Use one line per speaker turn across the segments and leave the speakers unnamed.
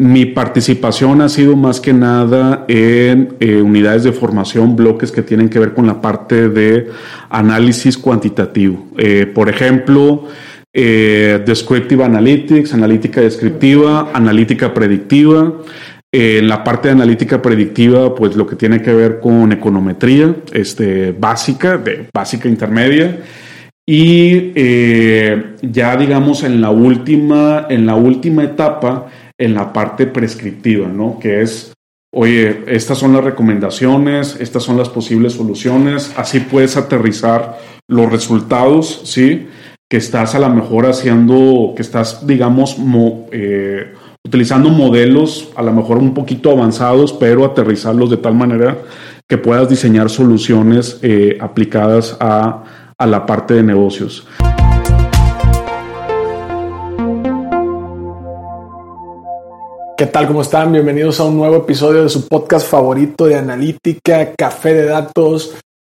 mi participación ha sido más que nada en eh, unidades de formación, bloques que tienen que ver con la parte de análisis cuantitativo. Eh, por ejemplo, eh, Descriptive Analytics, analítica descriptiva, analítica predictiva. En la parte de analítica predictiva, pues lo que tiene que ver con econometría este, básica, de básica intermedia. Y ya digamos en la última, en la última etapa, en la parte prescriptiva, ¿no? Que es, oye, estas son las recomendaciones, estas son las posibles soluciones, así puedes aterrizar los resultados, ¿sí? Que estás a lo mejor haciendo, que estás, digamos, eh, utilizando modelos a lo mejor un poquito avanzados, pero aterrizarlos de tal manera que puedas diseñar soluciones eh, aplicadas a, a la parte de negocios.
¿Qué tal? ¿Cómo están? Bienvenidos a un nuevo episodio de su podcast favorito de analítica, café de datos.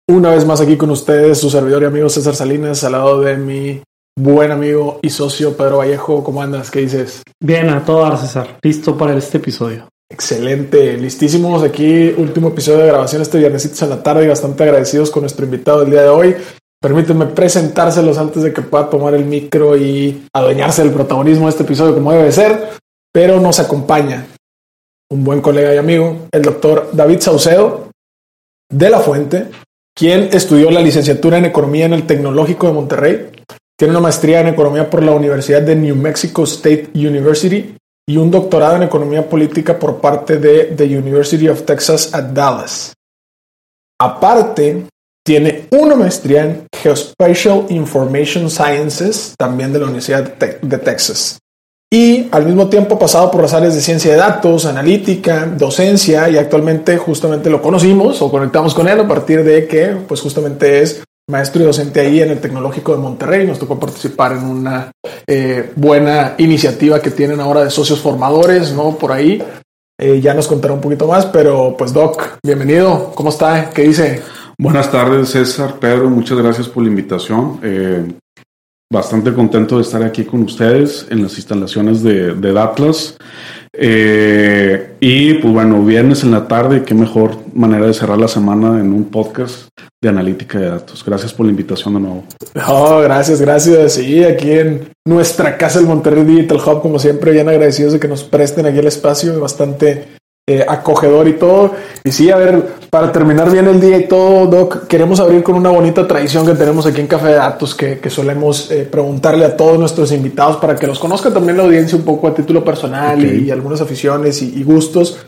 Una vez más aquí con ustedes, su servidor y amigo César Salinas, al lado de mi buen amigo y socio Pedro Vallejo. ¿Cómo andas? ¿Qué dices?
Bien, a todo César. Listo para este episodio.
Excelente, listísimos aquí. Último episodio de grabación este viernes en la tarde y bastante agradecidos con nuestro invitado del día de hoy. Permítanme presentárselos antes de que pueda tomar el micro y adueñarse del protagonismo de este episodio como debe ser pero nos acompaña un buen colega y amigo, el doctor David Saucedo de la Fuente, quien estudió la licenciatura en Economía en el Tecnológico de Monterrey, tiene una maestría en Economía por la Universidad de New Mexico State University y un doctorado en Economía Política por parte de The University of Texas at Dallas. Aparte, tiene una maestría en Geospatial Information Sciences, también de la Universidad de Texas y al mismo tiempo pasado por las áreas de ciencia de datos, analítica, docencia y actualmente justamente lo conocimos o conectamos con él a partir de que pues justamente es maestro y docente ahí en el Tecnológico de Monterrey. Nos tocó participar en una eh, buena iniciativa que tienen ahora de socios formadores, ¿no? Por ahí. Eh, ya nos contará un poquito más, pero pues Doc, bienvenido. ¿Cómo está? ¿Qué dice?
Buenas tardes, César, Pedro. Muchas gracias por la invitación. Eh, bastante contento de estar aquí con ustedes en las instalaciones de, de Datlas. Eh, y pues bueno, viernes en la tarde, qué mejor manera de cerrar la semana en un podcast de analítica de datos. Gracias por la invitación de nuevo.
Oh, gracias, gracias. Sí, aquí en nuestra casa, el Monterrey Digital Hub, como siempre, bien agradecidos de que nos presten aquí el espacio, bastante eh, acogedor y todo. Y sí, a ver, para terminar bien el día y todo, Doc, queremos abrir con una bonita tradición que tenemos aquí en Café de Datos, que, solemos eh, preguntarle a todos nuestros invitados para que los conozca también la audiencia un poco a título personal y, algunas aficiones y, gustos.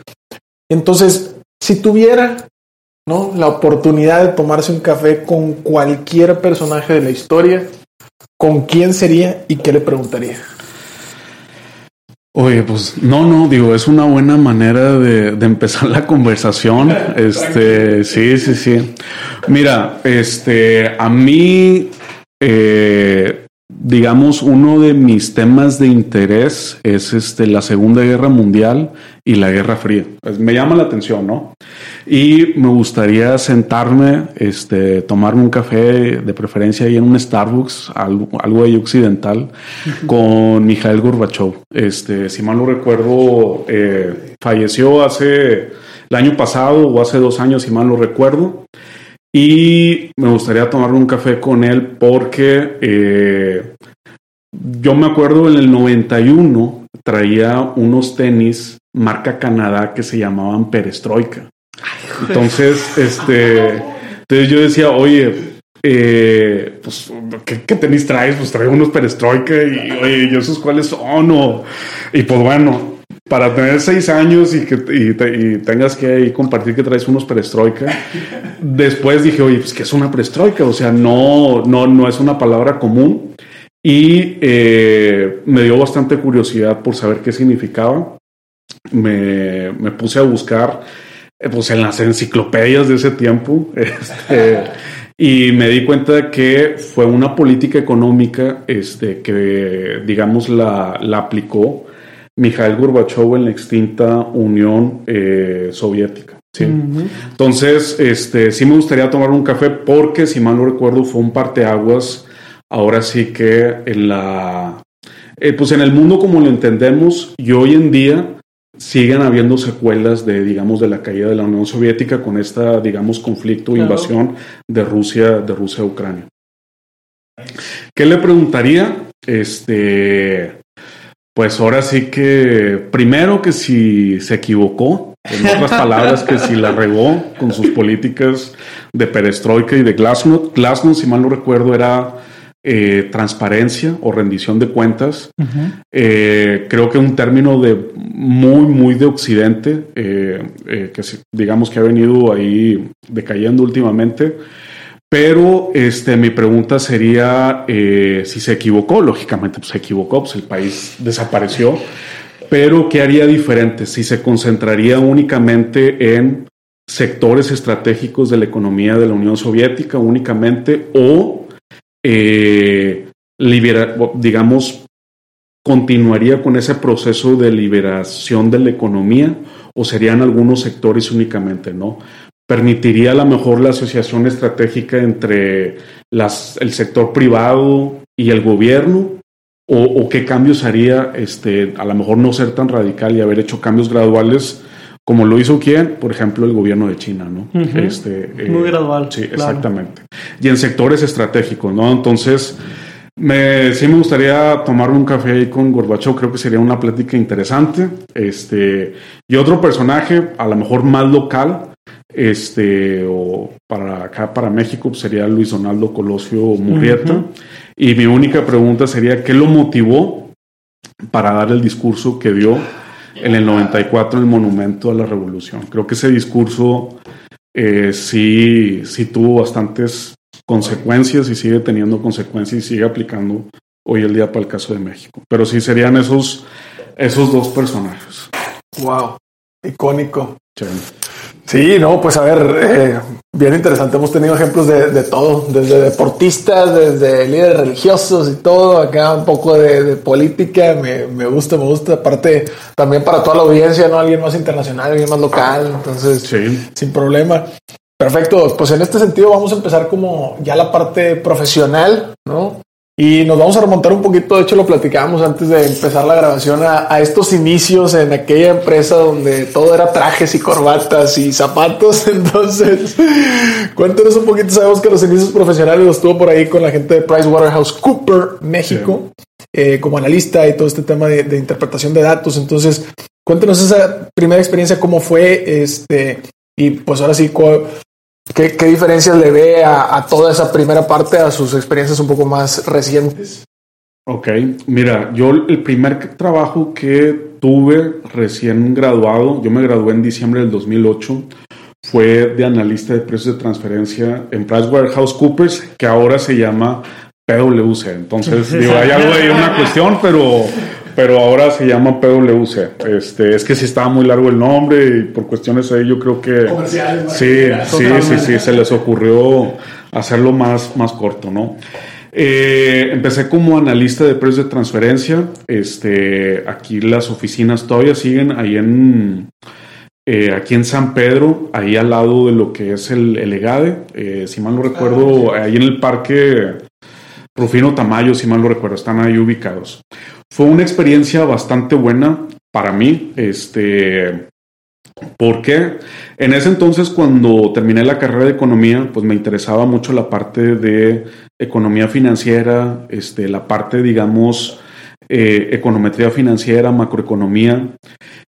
Entonces, si tuviera ¿no? la oportunidad de tomarse un café con cualquier personaje de la historia, ¿con quién sería y qué le preguntaría?
Oye, pues no, no, digo, es una buena manera de, empezar la conversación. Este, sí, sí, sí. Mira, este, a mí, eh, digamos, uno de mis temas de interés es este, la Segunda Guerra Mundial y la Guerra Fría. Pues, me llama la atención, ¿no? Y me gustaría sentarme, este, tomarme un café, de preferencia ahí en un Starbucks, algo, algo ahí occidental, con Mikhail Gorbachev. Este, si mal no recuerdo, eh, falleció hace el año pasado o hace dos años, si mal no recuerdo. Y me gustaría tomarme un café con él porque eh, yo me acuerdo en el 91 traía unos tenis marca Canadá que se llamaban Perestroika. Entonces, este, entonces yo decía, oye, eh, pues, ¿qué, tenis traes? Pues traigo unos perestroika y, oye, ¿y esos cuáles son? O, y pues bueno, para tener seis años y que y, tengas que compartir que traes unos perestroika, después dije, oye, pues, ¿qué es una perestroika? O sea, no, no, no es una palabra común. Y eh, me dio bastante curiosidad por saber qué significaba. Me, me puse a buscar pues en las enciclopedias de ese tiempo. Este, y me di cuenta de que fue una política económica este, que, digamos, la, la aplicó Mikhail Gorbachev en la extinta Unión eh, Soviética. ¿sí? Entonces, este, sí me gustaría tomar un café porque, si mal no recuerdo, fue un parteaguas. Ahora sí que en la, eh, pues en el mundo como lo entendemos y hoy en día, siguen habiendo secuelas de, digamos, de la caída de la Unión Soviética con esta, digamos, conflicto,
Claro.
invasión de Rusia, de Rusia a Ucrania. ¿Qué le preguntaría? Este, pues ahora sí que, primero que si se equivocó, en otras palabras, que si la regó con sus políticas de perestroika y de glasnost. Glasnost, si mal no recuerdo, era eh, transparencia o rendición de cuentas. Eh, creo que un término de muy, muy de Occidente, eh, que digamos que ha venido ahí decayendo últimamente. Pero este, mi pregunta sería si se equivocó, lógicamente pues, se equivocó, pues el país desapareció, pero ¿qué haría diferente? Si se concentraría únicamente en sectores estratégicos de la economía de la Unión Soviética únicamente o eh, libera- digamos, continuaría con ese proceso de liberación de la economía o serían algunos sectores únicamente, ¿no? Permitiría a lo mejor la asociación estratégica entre las, el sector privado y el gobierno o, o qué cambios haría, este, a lo mejor no ser tan radical y haber hecho cambios graduales como lo hizo quién, por ejemplo, el gobierno de China, ¿no? Este, eh,
Muy gradual.
Sí,
claro.
exactamente. Y en sectores estratégicos, ¿no? Entonces, me, sí me gustaría tomarme un café ahí con Gorbachev, creo que sería una plática interesante. Este, y otro personaje, a lo mejor más local, este, o para acá, para México, pues, sería Luis Donaldo Colosio Murrieta. Y mi única pregunta sería, ¿qué lo motivó para dar el discurso que dio en el 94 en el Monumento a la Revolución? Creo que ese discurso eh, sí, sí tuvo bastantes consecuencias y sigue teniendo consecuencias y sigue aplicando hoy el día para el caso de México. Pero sí serían esos, esos dos personajes.
Wow, icónico.
Sí.
Sí, no, pues a ver, eh, bien interesante. Hemos tenido ejemplos de, de todo, desde deportistas, desde líderes religiosos y todo. Acá un poco de, de política. Me, me gusta, me gusta. Aparte, también para toda la audiencia, ¿no? Alguien más internacional, alguien más local. Entonces,
Sí.
sin problema. Perfecto. Pues en este sentido vamos a empezar como ya la parte profesional, ¿no? Y nos vamos a remontar un poquito, de hecho lo platicábamos antes de empezar la grabación, a, a estos inicios en aquella empresa donde todo era trajes y corbatas y zapatos. Entonces, cuéntanos un poquito, sabemos que los inicios profesionales los tuvo por ahí con la gente de PricewaterhouseCooper México, eh, como analista y todo este tema de, de interpretación de datos. Entonces, cuéntanos esa primera experiencia, cómo fue, este, y pues ahora sí, ¿Qué, qué diferencias le ve a, a toda esa primera parte a sus experiencias un poco más recientes?
Ok, mira, yo el primer trabajo que tuve recién graduado, yo me gradué en diciembre del 2008, fue de analista de precios de transferencia en PricewaterhouseCoopers, que ahora se llama PwC. Entonces, digo, hay algo ahí, una cuestión, pero, pero ahora se llama PwC. Este, es que sí estaba muy largo el nombre y por cuestiones ahí yo creo que...
Comerciales,
Sí, sí, sí, sí, se les ocurrió hacerlo más, más corto, ¿no? Eh, empecé como analista de precios de transferencia. Este, aquí las oficinas todavía siguen ahí en eh, aquí en San Pedro, ahí al lado de lo que es el, el EGADE. Eh, si mal no recuerdo, ahí en el parque Rufino Tamayo, si mal no recuerdo, están ahí ubicados. Fue una experiencia bastante buena para mí. Este, porque en ese entonces, cuando terminé la carrera de economía, pues me interesaba mucho la parte de economía financiera, este, la parte, digamos, eh, econometría financiera, macroeconomía.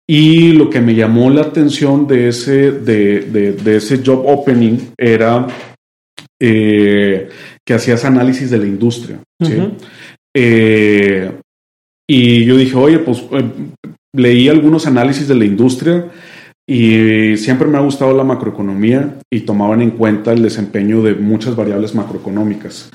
Y lo que me llamó la atención de ese, de, de, de ese job opening era eh, que hacías análisis de la industria. ¿sí? Eh, y yo dije, oye, pues eh, leí algunos análisis de la industria y siempre me ha gustado la macroeconomía y tomaban en cuenta el desempeño de muchas variables macroeconómicas.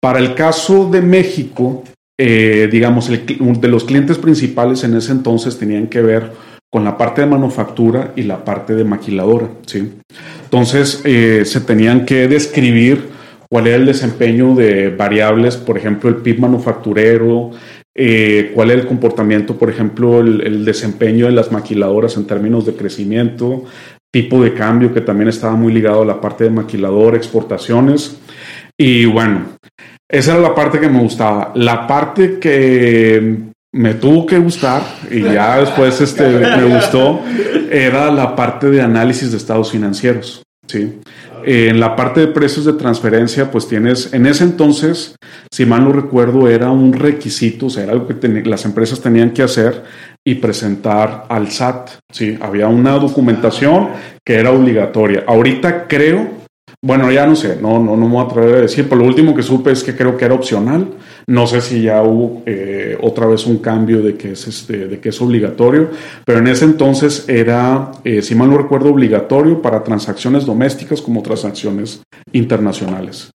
Para el caso de México, eh, digamos, el de los clientes principales en ese entonces tenían que ver con la parte de manufactura y la parte de maquiladora, ¿sí? Entonces, eh, se tenían que describir cuál era el desempeño de variables, por ejemplo, el PIB manufacturero, eh, cuál era el comportamiento, por ejemplo, el, el desempeño de las maquiladoras en términos de crecimiento, tipo de cambio que también estaba muy ligado a la parte de maquilador, exportaciones. Y bueno, esa era la parte que me gustaba. La parte que me tuvo que gustar y ya después este, me gustó, era la parte de análisis de estados financieros. ¿sí? En la parte de precios de transferencia, pues tienes, en ese entonces, si mal no recuerdo, era un requisito, o sea, era algo que las empresas tenían que hacer y presentar al SAT. Sí, había una documentación que era obligatoria. Ahorita creo bueno, ya no sé, no, no, no me voy a a decir, pero lo último que supe es que creo que era opcional. No sé si ya hubo eh, otra vez un cambio de que es este, de que es obligatorio, pero en ese entonces era, eh, si mal no recuerdo, obligatorio para transacciones domésticas como transacciones internacionales.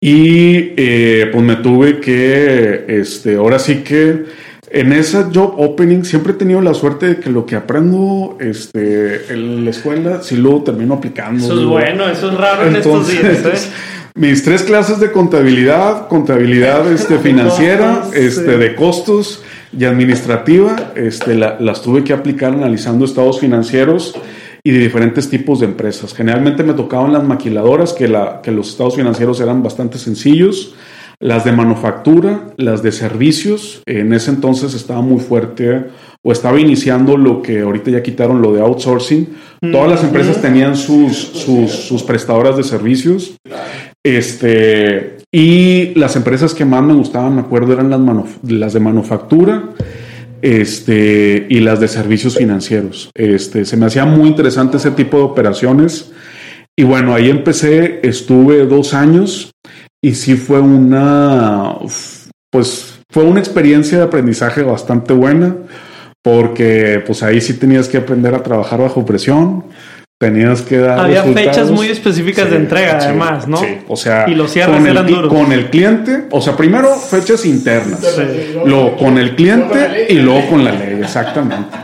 Y eh, pues me tuve que, este, ahora sí que en esa job opening siempre he tenido la suerte de que lo que aprendo este, en la escuela sí lo termino aplicando.
Eso es bueno, eso es raro en estos días. ¿eh?
Mis tres clases de contabilidad, contabilidad este, financiera, este, de costos y administrativa, este, las tuve que aplicar analizando estados financieros y de diferentes tipos de empresas. Generalmente me tocaban las maquiladoras, que, la, que los estados financieros eran bastante sencillos las de manufactura, las de servicios. En ese entonces estaba muy fuerte o estaba iniciando lo que ahorita ya quitaron lo de outsourcing. Todas las empresas tenían sus, sus, prestadoras de servicios. Este, y las empresas que más me gustaban, me acuerdo, eran las, de manufactura este, y las de servicios financieros. Este, se me hacía muy interesante ese tipo de operaciones. Y bueno, ahí empecé, estuve dos años y sí fue una, pues fue una experiencia de aprendizaje bastante buena, porque pues ahí sí tenías que aprender a trabajar bajo presión, tenías que dar
Había fechas muy específicas de entrega, además, ¿no? Sí,
o sea,
y los cierres
con
eran
el,
duros.
Con el cliente, o sea, primero fechas internas, luego con el cliente y luego con la ley, exactamente.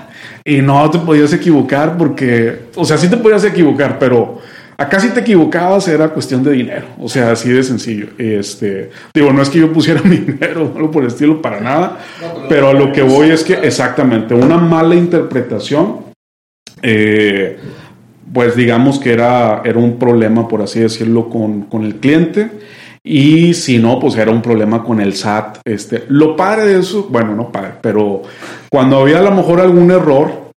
Y no te podías equivocar porque, o sea, sí te podías equivocar, pero Acá si te equivocabas era cuestión de dinero, o sea, así de sencillo. Este, digo, no es que yo pusiera mi dinero, algo por el estilo, para nada, pero a lo que voy es que exactamente una mala interpretación, eh, pues digamos que era, era un problema, por así decirlo, con, con el cliente. Y si no, pues era un problema con el SAT. Este, lo padre de eso, bueno, no padre, pero cuando había a lo mejor algún error,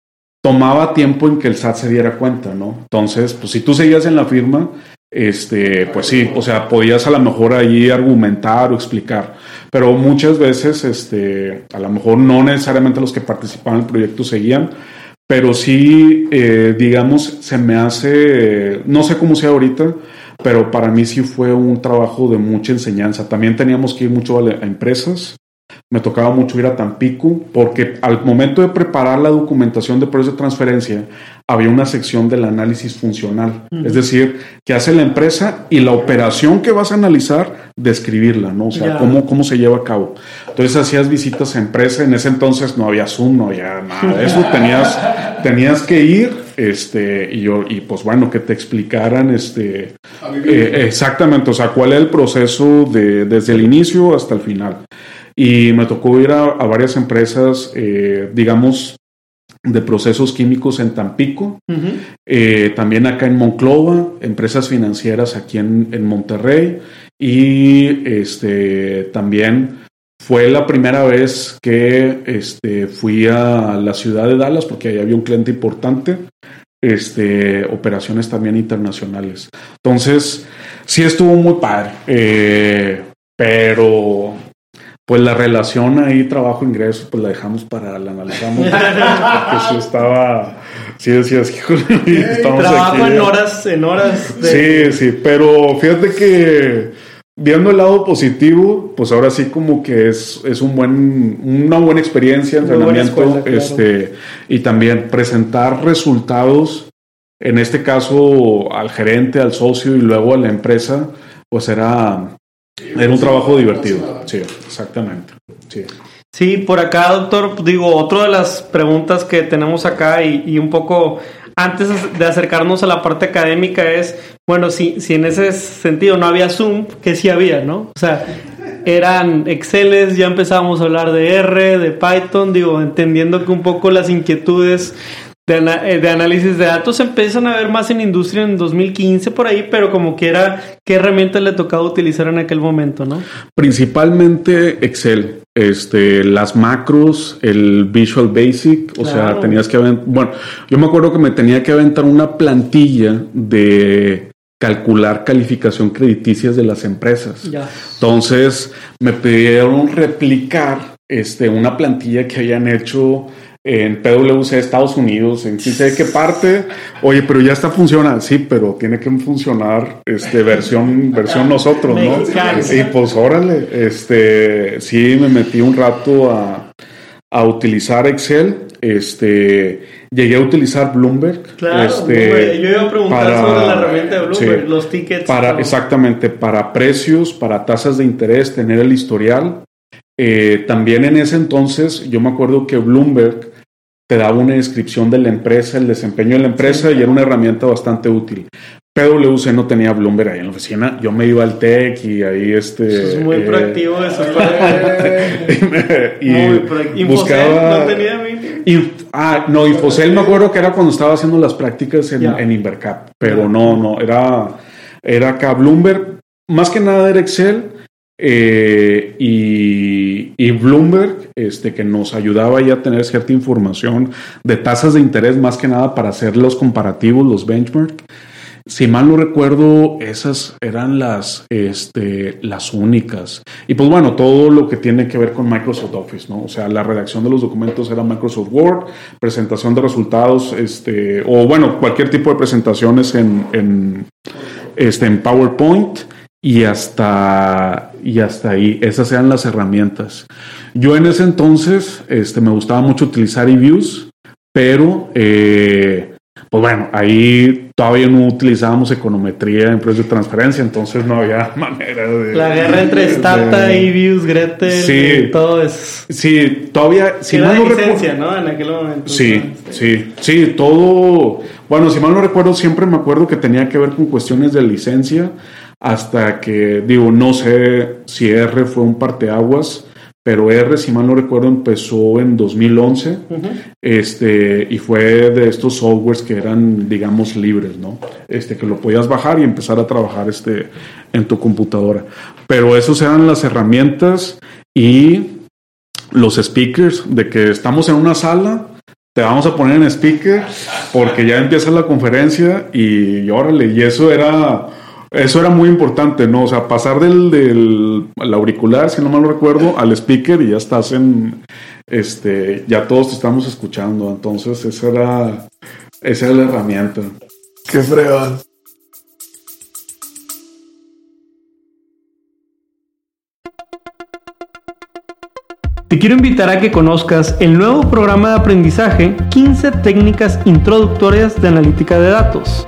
tomaba tiempo en que el SAT se diera cuenta, ¿no? Entonces, pues si tú seguías en la firma, este, pues sí, o sea, podías a lo mejor ahí argumentar o explicar, pero muchas veces, este, a lo mejor no necesariamente los que participaban en el proyecto seguían, pero sí, eh, digamos, se me hace, no sé cómo sea ahorita, pero para mí sí fue un trabajo de mucha enseñanza. También teníamos que ir mucho a, empresas, me tocaba mucho ir a Tampico, porque al momento de preparar la documentación de proceso de transferencia, había una sección del análisis funcional, es decir, que hace la empresa y la operación que vas a analizar, describirla, ¿no? O sea, cómo, cómo se lleva a cabo. Entonces hacías visitas a empresa, en ese entonces no había Zoom, no había nada de eso, tenías, tenías que ir, este, y yo, y pues bueno, que te explicaran, este, eh, exactamente, o sea, cuál es el proceso de, desde el inicio hasta el final. Y me tocó ir a, varias empresas, eh, digamos, de procesos químicos en Tampico, eh, también acá en Monclova, empresas financieras aquí en, Monterrey y este, también fue la primera vez que este, fui a la ciudad de Dallas porque ahí había un cliente importante, este, operaciones también internacionales. Entonces, sí estuvo muy padre, eh, pero pues la relación ahí trabajo-ingreso, pues la dejamos para la analizamos. porque sí estaba, sí decías, híjole,
estamos Trabajo en horas, en horas.
De... Sí, sí, pero fíjate que viendo el lado positivo, pues ahora sí como que es, es un buen, una buena experiencia, entrenamiento, este, y también presentar resultados, en este caso al gerente, al socio y luego a la empresa, pues era era un trabajo divertido, sí, exactamente. Sí.
sí, por acá, doctor, digo, otra de las preguntas que tenemos acá y, un poco antes de acercarnos a la parte académica es, bueno, si, si en ese sentido no había Zoom, que sí había, ¿no? O sea, eran Exceles, ya empezábamos a hablar de R, de Python, digo, entendiendo que un poco las inquietudes eh, de, análisis de datos empiezan a ver más en industria en 2015 por ahí, pero como que era, ¿qué herramientas le tocaba utilizar en aquel momento, no?
Principalmente Excel. este, las macros, el Visual Basic, o sea, tenías que aventar, bueno, yo me acuerdo que me tenía que aventar una plantilla de calcular calificación crediticias de las empresas.
Ya.
Entonces me pidieron replicar este, una plantilla que habían hecho en PwC Estados Unidos, en quién sabe qué parte. Oye, pero ya está funcionando. Sí, pero tiene que funcionar este, versión, versión nosotros, ¿no? Y pues órale, este, sí me metí un rato a, a utilizar Excel. Este, llegué a utilizar Bloomberg.
Claro,
este,
Bloomberg. yo iba a preguntar
para-
sobre la herramienta de Bloomberg,
sí.
los tickets.
Para, exactamente, para precios, para tasas de interés, tener el historial. Eh, también en ese entonces, yo me acuerdo que Bloomberg te daba una descripción de la empresa, el desempeño de la empresa y era una herramienta bastante útil. PwC no tenía Bloomberg ahí en la oficina, yo me iba al TEC y ahí este...
Eso es muy
eh,
proactivo parte.
y me- y
Muy
buscaba-
no tenía
Inf- ah, no, Infocel me acuerdo que era cuando estaba haciendo las prácticas en, en Invercap, pero no, no, era, era acá Bloomberg, más que nada era Excel eh, y, Bloomberg, este, que nos ayudaba ya a tener cierta información de tasas de interés, más que nada para hacer los comparativos, los benchmark. Si mal no recuerdo, esas eran las, este, las únicas. Y pues bueno, todo lo que tiene que ver con Microsoft Office, ¿no? O sea, la redacción de los documentos era Microsoft Word, presentación de resultados, este, o bueno, cualquier tipo de presentaciones en, en, este, en PowerPoint y hasta, y hasta ahí. Esas eran las herramientas. Yo en ese entonces este, me gustaba mucho utilizar eViews, pero eh, pues bueno, ahí todavía no utilizábamos econometría en precios de transferencia, entonces no había manera de...
La guerra entre Stata,
de-
Evius, Gretel,
Sí.
todo eso.
Sí, todavía... Si
Era
mal no recuerdo-
licencia, ¿no? En aquel momento.
Sí,
Este,
sí, sí, todo. Bueno, si mal no recuerdo, siempre me acuerdo que tenía que ver con cuestiones de licencia, hasta que, digo, no sé si R fue un parteaguas, pero R, si mal no recuerdo, empezó en 2011,
ujú.
este, y fue de estos softwares que eran, digamos, libres, ¿no? Este, que lo podías bajar y empezar a trabajar, este, en tu computadora. Pero esas eran las herramientas y los speakers, de que estamos en una sala, te vamos a poner en speaker porque ya empieza la conferencia y, y órale, y eso era, eso era muy importante, ¿no? O sea, pasar del, del al auricular, si no mal recuerdo, al speaker y ya estás en, este, ya todos te estamos escuchando, entonces esa era, esa era la herramienta.
Qué fregón.
Te quiero invitar a que conozcas el nuevo programa de aprendizaje 15 técnicas introductorias de analítica de datos.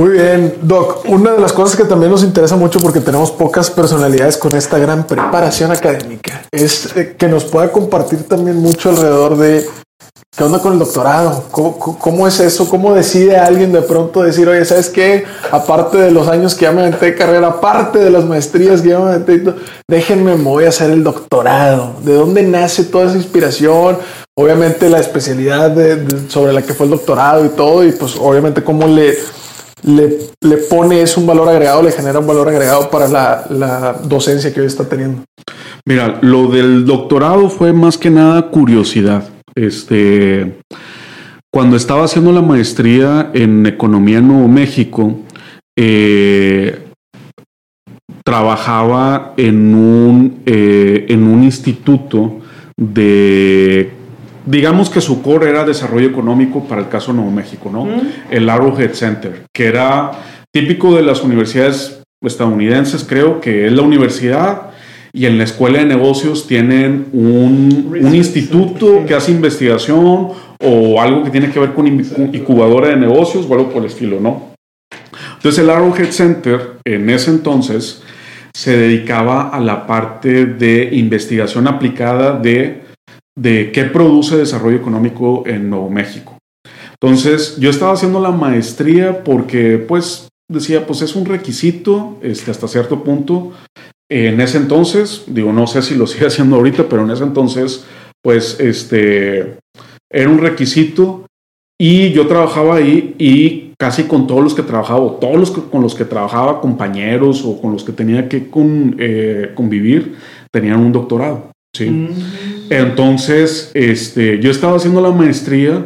Muy bien, Doc. Una de las cosas que también nos interesa mucho porque tenemos pocas personalidades con esta gran preparación académica es eh, que nos pueda compartir también mucho alrededor de qué onda con el doctorado, cómo, cómo- es eso, cómo decide alguien de pronto decir, oye, ¿sabes qué? Aparte de los años que ya me aventé de carrera, aparte de las maestrías que ya me aventé, déjenme, me voy a hacer el doctorado. ¿De dónde nace toda esa inspiración? Obviamente la especialidad de- sobre la que fue el doctorado y todo, y pues obviamente cómo le le, le pone eso un valor agregado, le genera un valor agregado para la, la docencia que hoy está teniendo.
Mira, lo del doctorado fue más que nada curiosidad. Este, cuando estaba haciendo la maestría en economía en Nuevo México, eh, trabajaba en un, eh, en un instituto de, digamos que su core era desarrollo económico para el caso de Nuevo México, ¿no? El Arrowhead Center, que era típico de las universidades estadounidenses, creo que es la universidad y en la escuela de negocios tienen un, un instituto que hace investigación o algo que tiene que ver con incubadora de negocios o algo por el estilo, ¿no? Entonces el Arrowhead Center en ese entonces se dedicaba a la parte de investigación aplicada de, de qué produce desarrollo económico en Nuevo México. Entonces yo estaba haciendo la maestría porque pues decía pues es un requisito este, hasta cierto punto. En ese entonces, digo, no sé si lo sigue haciendo ahorita, pero en ese entonces pues este era un requisito y yo trabajaba ahí y casi con todos los que trabajaba, todos los con los que trabajaba, compañeros o con los que tenía que eh, convivir, tenían un doctorado. ¿Sí? Mm. Entonces, este, yo estaba haciendo la maestría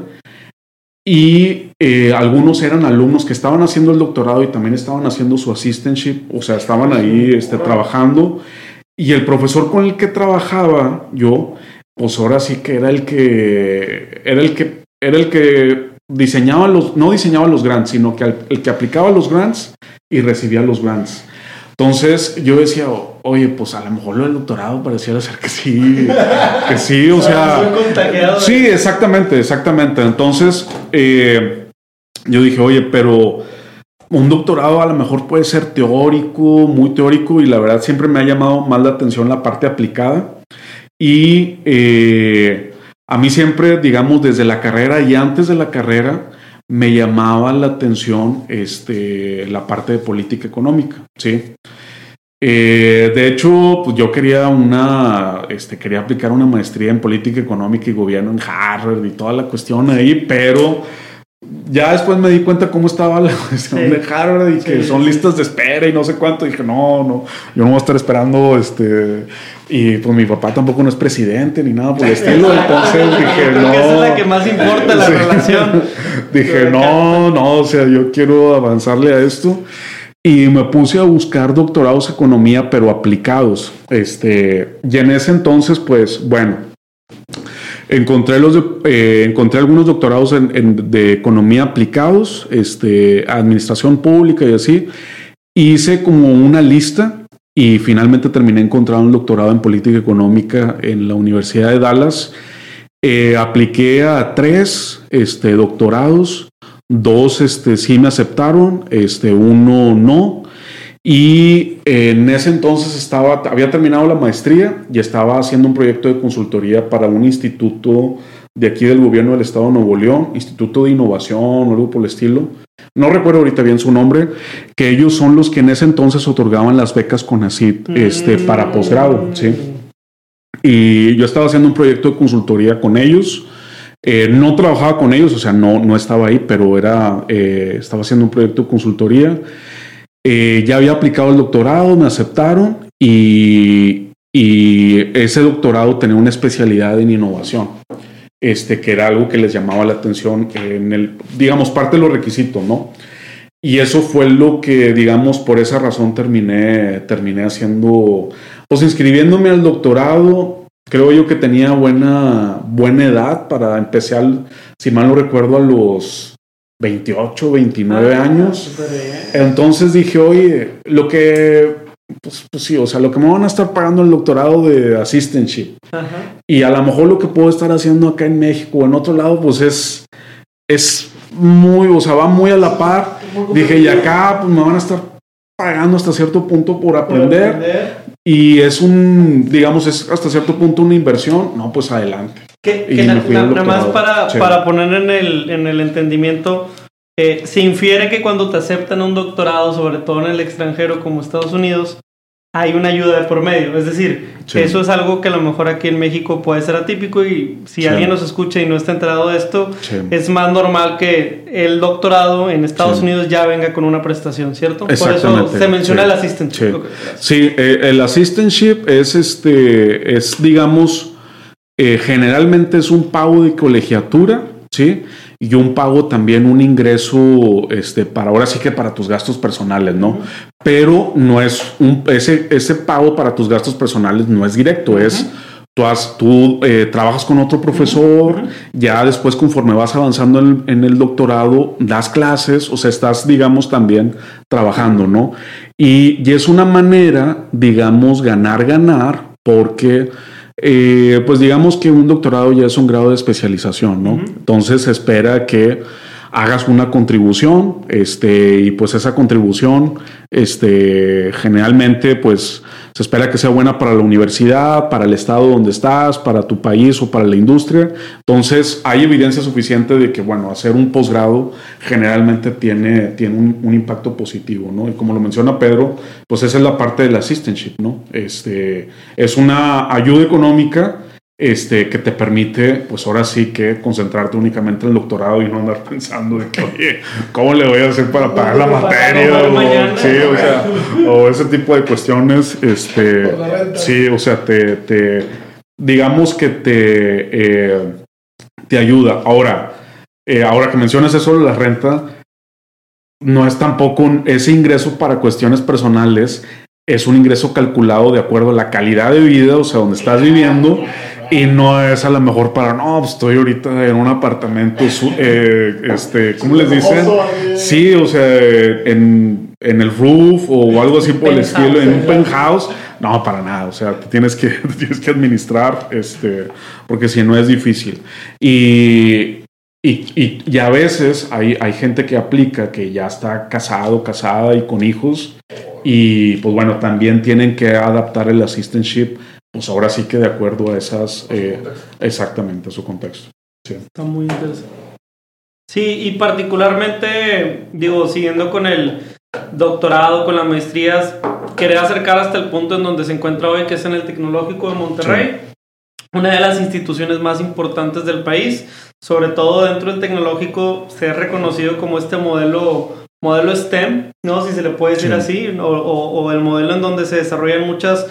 y eh, algunos eran alumnos que estaban haciendo el doctorado y también estaban haciendo su assistantship, o sea, estaban ahí este, trabajando. Y el profesor con el que trabajaba yo, pues ahora sí que era el que era el que era el que diseñaba los no diseñaba los grants, sino que el que aplicaba los grants y recibía los grants. Entonces yo decía, oye, pues a lo mejor lo del doctorado pareciera ser que sí, que sí, o sea, sí, exactamente, exactamente. Entonces eh, yo dije, oye, pero un doctorado a lo mejor puede ser teórico, muy teórico, y la verdad siempre me ha llamado más la atención la parte aplicada. Y eh, a mí siempre, digamos, desde la carrera y antes de la carrera, me llamaba la atención este, la parte de política económica, ¿sí? Eh, de hecho, pues yo quería una, este, quería aplicar una maestría en política económica y gobierno en Harvard y toda la cuestión ahí, pero ya después me di cuenta cómo estaba la cuestión de Harvard y que son listas de espera y no sé cuánto. Y dije, no, no, yo no voy a estar esperando este. Y pues mi papá tampoco no es presidente ni nada por el estilo. Entonces dije, no.
Esa es la que más importa la relación.
dije, no, no, o sea, yo quiero avanzarle a esto. Y me puse a buscar doctorados de economía, pero aplicados. Este, y en ese entonces, pues, bueno, Encontré, los eh, encontré algunos doctorados en, de economía aplicados, este, administración pública y así. Hice como una lista y finalmente terminé encontrando un doctorado en política económica en la Universidad de Dallas. Eh, apliqué a tres este, doctorados, dos este, sí me aceptaron, este, uno no. Y en ese entonces estaba, había terminado la maestría y estaba haciendo un proyecto de consultoría para un instituto de aquí del gobierno del estado de Nuevo León, Instituto de Innovación o algo por el estilo. No recuerdo ahorita bien su nombre, que ellos son los que en ese entonces otorgaban las becas con ACID este, mm. para posgrado, ¿sí? Y yo estaba haciendo un proyecto de consultoría con ellos. Eh, no trabajaba con ellos, o sea, no, no estaba ahí, pero era, eh, estaba haciendo un proyecto de consultoría. Eh, ya había aplicado el doctorado, me aceptaron y, ese doctorado tenía una especialidad en innovación, este, que era algo que les llamaba la atención en el, digamos, parte de los requisitos, ¿no? Y eso fue lo que, digamos, por esa razón terminé, terminé haciendo, pues inscribiéndome al doctorado. Creo yo que tenía buena, buena edad para empezar, si mal no recuerdo, a los 28, 29 ah, años. Entonces dije, oye, lo que, pues, pues, sí, o sea, lo que me van a estar pagando el doctorado de assistantship. Y a lo mejor lo que puedo estar haciendo acá en México o en otro lado, pues es, es muy, o sea, va muy a la par. Dije, y acá pues me van a estar pagando hasta cierto punto por aprender. Y es un, digamos, es hasta cierto punto una inversión. No, pues adelante.
Que, nada más para, para poner en el, en el entendimiento, eh, se infiere que cuando te aceptan un doctorado, sobre todo en el extranjero como Estados Unidos, hay una ayuda de por medio. Es decir, eso es algo que a lo mejor aquí en México puede ser atípico y si alguien nos escucha y no está enterado de esto, es más normal que el doctorado en Estados Unidos ya venga con una prestación, ¿cierto? Por eso se menciona el assistantship.
Sí, eh, el assistantship es este, es digamos, eh, generalmente es un pago de colegiatura, ¿sí? Y un pago también, un ingreso, este, para ahora sí que para tus gastos personales, ¿no? Pero no es un, ese, ese pago para tus gastos personales no es directo, es tú, has, tú eh, trabajas con otro profesor, ya después conforme vas avanzando en, el doctorado, das clases, o sea, estás, digamos, también trabajando, ¿no? Y, y es una manera, digamos, ganar, ganar, porque... Eh, pues digamos que un doctorado ya es un grado de especialización, ¿no? Entonces se espera que hagas una contribución, este, y pues esa contribución, este, generalmente, pues se espera que sea buena para la universidad, para el estado donde estás, para tu país o para la industria. Entonces, hay evidencia suficiente de que, bueno, hacer un posgrado generalmente tiene, tiene un, impacto positivo, ¿no? Y como lo menciona Pedro, pues esa es la parte del assistantship, ¿no? Este, es una ayuda económica este, que te permite, pues ahora sí que concentrarte únicamente en el doctorado y no andar pensando de que, oye, ¿cómo le voy a hacer para pagar la materia? O, sí, o sea, o ese tipo de cuestiones, este, sí, o sea, te, te digamos que te, eh, te ayuda. Ahora, eh, ahora que mencionas eso de la renta, no es tampoco un, ese ingreso para cuestiones personales, es un ingreso calculado de acuerdo a la calidad de vida, o sea, donde estás viviendo y no es a lo mejor para, no, pues, estoy ahorita en un apartamento, eh, este, ¿cómo les dicen? Sí, o sea, en, en el roof o algo así por el estilo, en un penthouse. No, para nada, o sea, te tienes que, tienes que administrar, este, porque si no es difícil. Y, y, y, a veces hay, hay gente que aplica que ya está casado, casada y con hijos. Y pues bueno, también tienen que adaptar el assistantship pues ahora sí que de acuerdo a esas, eh, exactamente, a su contexto.
Está muy interesante. Sí, y particularmente, digo, siguiendo con el doctorado, con las maestrías, quería acercar hasta el punto en donde se encuentra hoy, que es en el Tecnológico de Monterrey, una de las instituciones más importantes del país, sobre todo dentro del tecnológico, se ha reconocido como este modelo modelo STEM, ¿no? Si se le puede decir así, o, o, el modelo en donde se desarrollan muchas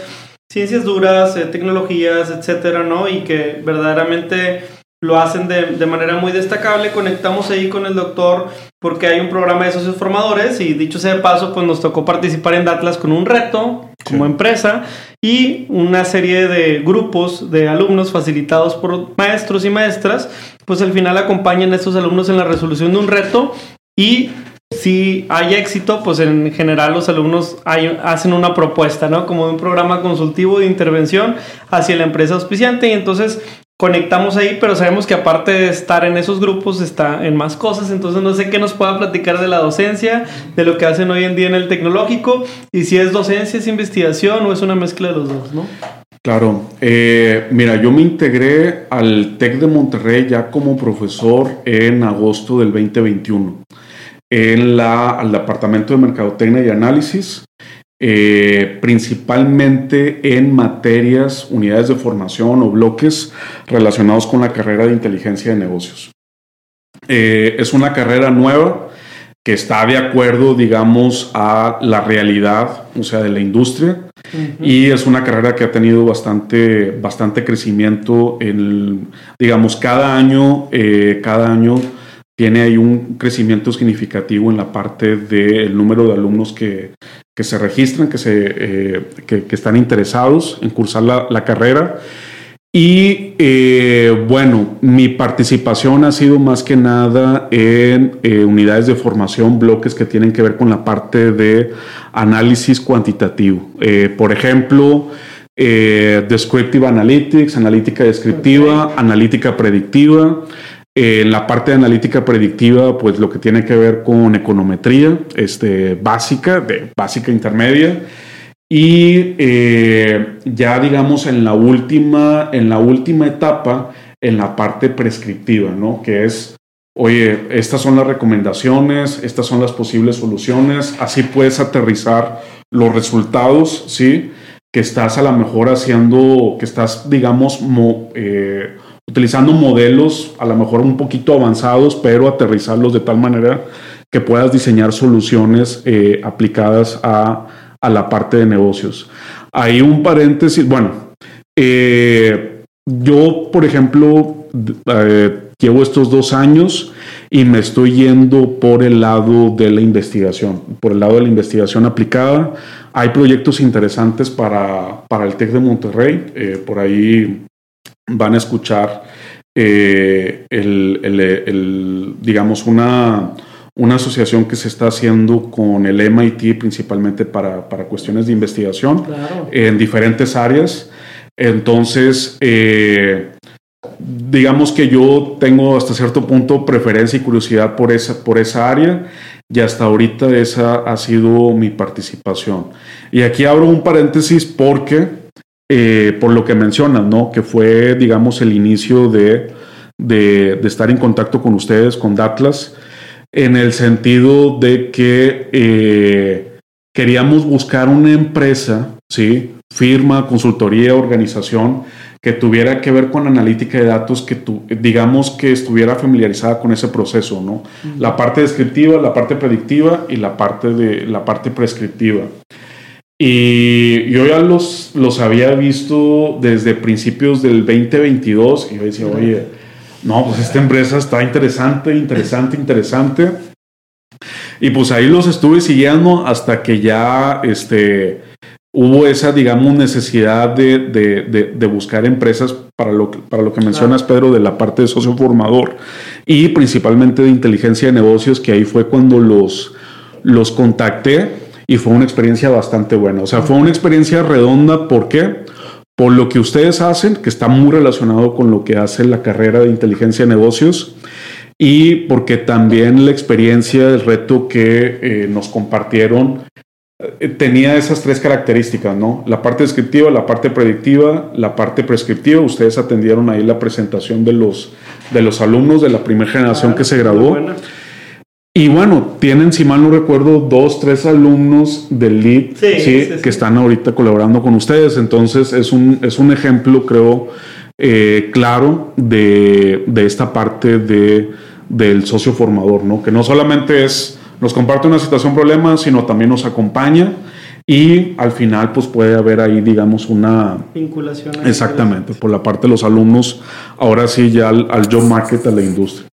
ciencias duras, eh, tecnologías, etcétera, ¿no? Y que verdaderamente lo hacen de, de, manera muy destacable. Conectamos ahí con el doctor porque hay un programa de socios formadores y dicho sea de paso, pues nos tocó participar en Datlas con un reto como empresa y una serie de grupos de alumnos facilitados por maestros y maestras, pues al final acompañan a estos alumnos en la resolución de un reto y si hay éxito, pues en general los alumnos hacen una propuesta, ¿no? Como un programa consultivo de intervención hacia la empresa auspiciante y entonces conectamos ahí, pero sabemos que aparte de estar en esos grupos está en más cosas, entonces no sé qué nos pueda platicar de la docencia, de lo que hacen hoy en día en el tecnológico y si es docencia, es investigación o es una mezcla de los dos, ¿no?
Claro, eh, mira, yo me integré al TEC de Monterrey ya como profesor en agosto del 2021 en la, al Departamento de Mercadotecnia y Análisis, eh, principalmente en materias, unidades de formación o bloques relacionados con la carrera de inteligencia de negocios. Eh, es una carrera nueva que está de acuerdo, digamos, a la realidad, o sea, de la industria, y es una carrera que ha tenido bastante, bastante crecimiento, en, digamos, cada año, eh, cada año tiene ahí un crecimiento significativo en la parte del número de alumnos que, que se registran, que, se, eh, que, están interesados en cursar la, la carrera. Y eh, bueno, mi participación ha sido más que nada en eh, unidades de formación, bloques que tienen que ver con la parte de análisis cuantitativo. por ejemplo, Descriptive Analytics, analítica descriptiva, analítica predictiva. En la parte de analítica predictiva, pues lo que tiene que ver con econometría este, básica, de básica intermedia. Y eh, ya digamos en la última, en la última etapa, en la parte prescriptiva, ¿no? Que es, oye, estas son las recomendaciones, estas son las posibles soluciones, así puedes aterrizar los resultados, ¿sí? Que estás a lo mejor haciendo, que estás, digamos, eh, utilizando modelos a lo mejor un poquito avanzados, pero aterrizarlos de tal manera que puedas diseñar soluciones eh, aplicadas a, a, la parte de negocios. Hay un paréntesis, bueno, eh, yo, por ejemplo, eh, llevo estos dos años y me estoy yendo por el lado de la investigación, por el lado de la investigación aplicada. Hay proyectos interesantes para, para el TEC de Monterrey, por ahí van a escuchar eh, el, el, el, digamos, una, una asociación que se está haciendo con el MIT principalmente para, para cuestiones de investigación
Claro.
en diferentes áreas. Entonces, eh, digamos que yo tengo hasta cierto punto preferencia y curiosidad por esa, por esa área y hasta ahorita esa ha sido mi participación. Y aquí abro un paréntesis porque, eh, por lo que mencionan, ¿no? Que fue, digamos, el inicio de, de, de estar en contacto con ustedes, con Datlas, en el sentido de que eh, queríamos buscar una empresa, ¿sí? Firma, consultoría, organización que tuviera que ver con analítica de datos, que tu, digamos que estuviera familiarizada con ese proceso, ¿no? La parte descriptiva, la parte predictiva y la parte, de, la parte prescriptiva. Y yo ya los, los había visto desde principios del 2022 y yo decía, oye, no, pues esta empresa está interesante, interesante, interesante. Y pues ahí los estuve siguiendo hasta que ya este, hubo esa, digamos, necesidad de, de, de, de buscar empresas para lo, que- para lo que mencionas, Pedro, de la parte de socio formador y principalmente de inteligencia de negocios, que ahí fue cuando los, los contacté y fue una experiencia bastante buena. O sea, fue una experiencia redonda. ¿Por qué? Por lo que ustedes hacen, que está muy relacionado con lo que hace la carrera de inteligencia de negocios y porque también la experiencia, el reto que eh, nos compartieron eh, tenía esas tres características, ¿no? La parte descriptiva, la parte predictiva, la parte prescriptiva. Ustedes atendieron ahí la presentación de los, de los alumnos de la primera generación que se graduó. Y bueno, tienen, si mal no recuerdo, dos, tres alumnos del LEAD
Sí,
¿sí?
sí, sí.
que están ahorita colaborando con ustedes. Entonces, es un, es un ejemplo, creo, eh, claro de, de esta parte de, del socio formador, ¿no? Que no solamente es, nos comparte una situación, problema, sino también nos acompaña y al final, pues puede haber ahí, digamos, una,
Vinculación.
exactamente, por la parte de los alumnos, ahora sí ya al, al job market, a la industria.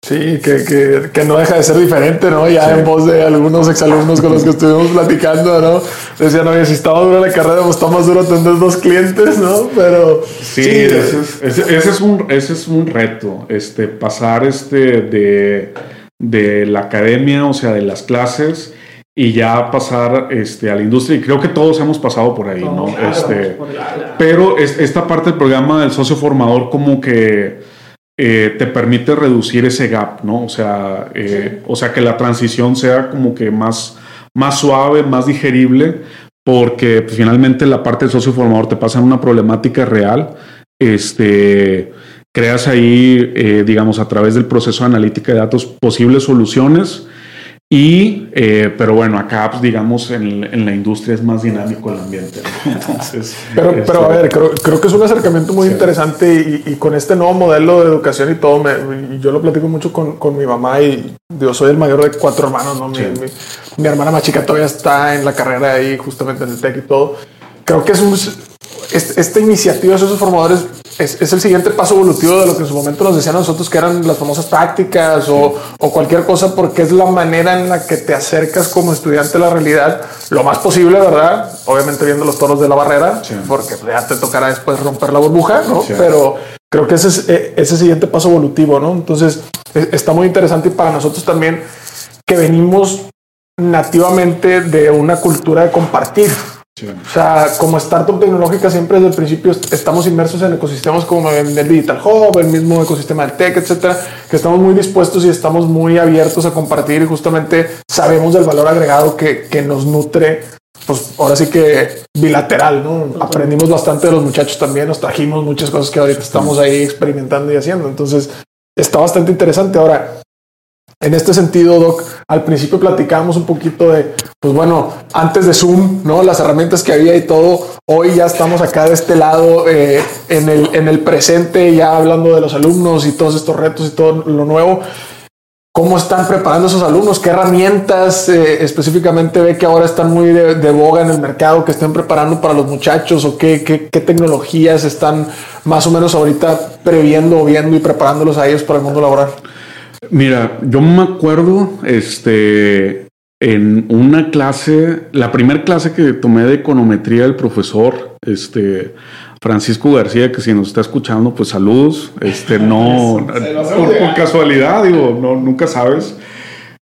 Sí, que, que, que no deja de ser diferente, ¿no? Ya
Sí.
en voz de algunos exalumnos con los que estuvimos platicando, ¿no? Decían, oye, si estaba dura la carrera, pues está más duro atender dos clientes, ¿no? Pero
Sí, ese, es, ese- ese es un, ese es un reto, este, pasar este de, de la academia, o sea, de las clases, y ya pasar este, a la industria. Y creo que todos hemos pasado por ahí, ¿no?
Claro,
Este,
por- claro.
pero es- esta parte del programa del socio formador como que eh, te permite reducir ese gap, ¿no? O sea, eh, o sea, que la transición sea como que más, más suave, más digerible, porque pues, finalmente la parte del socio formador te pasa en una problemática real, este, creas ahí, eh, digamos, a través del proceso de analítica de datos posibles soluciones. Y, eh, pero bueno, acá, pues, digamos, en, en la industria es más dinámico el ambiente. ¿no? Entonces,
Pero,
este,
pero a ver, creo, creo que es un acercamiento muy
Sí.
interesante y, y con este nuevo modelo de educación y todo, me- y yo lo platico mucho con, con mi mamá y yo soy el mayor de cuatro hermanos, ¿no? Mi,
Sí.
mi- mi hermana más chica todavía está en la carrera ahí, justamente en el TEC y todo. Creo que es un, es- esta iniciativa de esos formadores es, es el siguiente paso evolutivo de lo que en su momento nos decían a nosotros que eran las famosas prácticas o, o cualquier cosa, porque es la manera en la que te acercas como estudiante a la realidad lo más posible, ¿verdad? Obviamente viendo los toros de la barrera,
Sí.
porque ya te tocará después romper la burbuja, ¿no?
Sí.
Pero creo que ese es eh, ese siguiente paso evolutivo, ¿no? Entonces e- está muy interesante y para nosotros también que venimos nativamente de una cultura de compartir.
Sí.
O sea, como startup tecnológica siempre desde el principio est- estamos inmersos en ecosistemas como el el Digital Hub, el mismo ecosistema del tech, etcétera, que estamos muy dispuestos y estamos muy abiertos a compartir y justamente sabemos del valor agregado que, que nos nutre, pues ahora sí que bilateral, ¿no? Aprendimos bastante de los muchachos también, nos trajimos muchas cosas que ahorita estamos ahí experimentando y haciendo. Entonces, está bastante interesante. Ahora, en este sentido, Doc, al principio platicábamos un poquito de, pues bueno, antes de Zoom, ¿no? Las herramientas que había y todo. Hoy ya estamos acá de este lado, eh, en, el, en el presente, ya hablando de los alumnos y todos estos retos y todo lo nuevo. ¿Cómo están preparando esos alumnos? ¿Qué herramientas eh, específicamente ve que ahora están muy de, de boga en el mercado que estén preparando para los muchachos? ¿O qué, qué, qué tecnologías están más o menos ahorita previendo, viendo y preparándolos a ellos para el mundo laboral?
Mira, yo me acuerdo, este, en una clase, la primera clase que tomé de econometría del profesor, este, Francisco García, que si nos está escuchando, pues saludos. Este, no, por, casualidad, digo, no, nunca sabes.